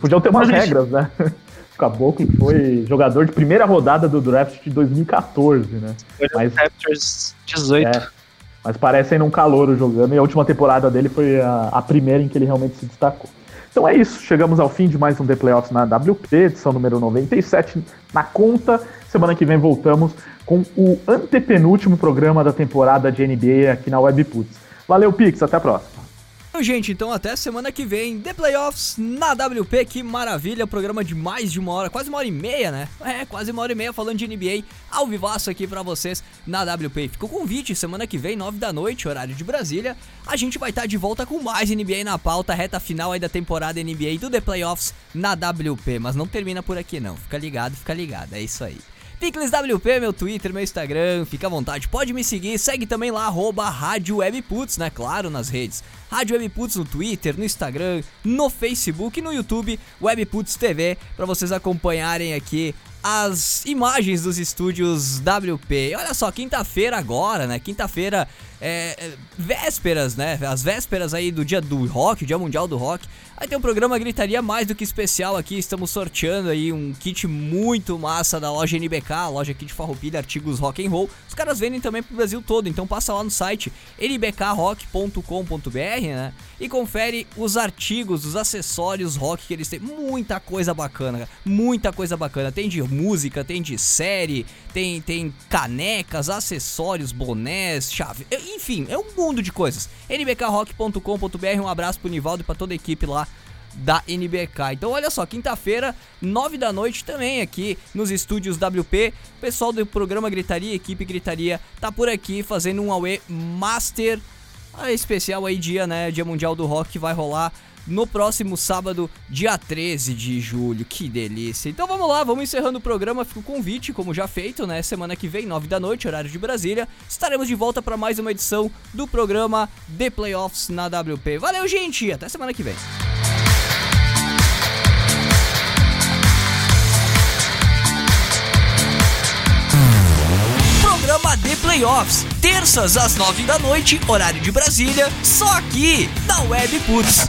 Podiam ter umas Mas- regras, né? O Caboclo foi jogador de primeira rodada do draft de 2014, né? Mas, Raptors 18. é, mas parece ainda um calouro jogando e a última temporada dele foi a, a primeira em que ele realmente se destacou. Então é isso, chegamos ao fim de mais um The Playoffs na WP, edição número 97 na conta. Semana que vem voltamos com o antepenúltimo programa da temporada de NBA aqui na Webputs. Valeu, Pix, até a próxima. Gente. Então até semana que vem. The Playoffs na WP. Que maravilha. Programa de mais de uma hora, quase uma hora e meia, né? É, quase uma hora e meia falando de NBA ao vivaço aqui pra vocês na WP. Fica o convite. Semana que vem, nove da noite, horário de Brasília. A gente vai estar de volta com mais NBA na pauta. Reta final aí da temporada NBA do The Playoffs na WP. Mas não termina por aqui, não. Fica ligado, fica ligado. É isso aí. Picles WP, meu Twitter, meu Instagram, fica à vontade, pode me seguir, segue também lá, arroba Rádio Webputs, né, claro, nas redes. Rádio Webputs no Twitter, no Instagram, no Facebook e no YouTube, Webputs TV, para vocês acompanharem aqui as imagens dos estúdios WP. Olha só, quinta-feira agora, né, quinta-feira, é, é, vésperas, né, as vésperas aí do dia do rock, dia mundial do rock. Aí tem um programa Gritaria mais do que especial aqui, estamos sorteando aí um kit muito massa da loja NBK, loja aqui de Farroupilha, artigos rock and roll. Os caras vendem também pro Brasil todo, então passa lá no site nbkrock.com.br, né? E confere os artigos, os acessórios rock que eles têm. Muita coisa bacana, cara. muita coisa bacana. Tem de música, tem de série, tem tem canecas, acessórios, bonés, chave, enfim, é um mundo de coisas. nbkrock.com.br, um abraço pro Nivaldo e pra toda a equipe lá da NBK. Então olha só, quinta-feira, 9 da noite também aqui nos estúdios WP. O pessoal do programa Gritaria, equipe Gritaria, tá por aqui fazendo um Aue Master especial aí dia, né, Dia Mundial do Rock que vai rolar no próximo sábado, dia 13 de julho. Que delícia. Então vamos lá, vamos encerrando o programa. Fica o convite, como já feito, né? Semana que vem, 9 da noite, horário de Brasília. Estaremos de volta para mais uma edição do programa The Playoffs na WP. Valeu, gente! Até semana que vem. Programa Playoffs, terças às nove da noite, horário de Brasília, só aqui na Web Putz.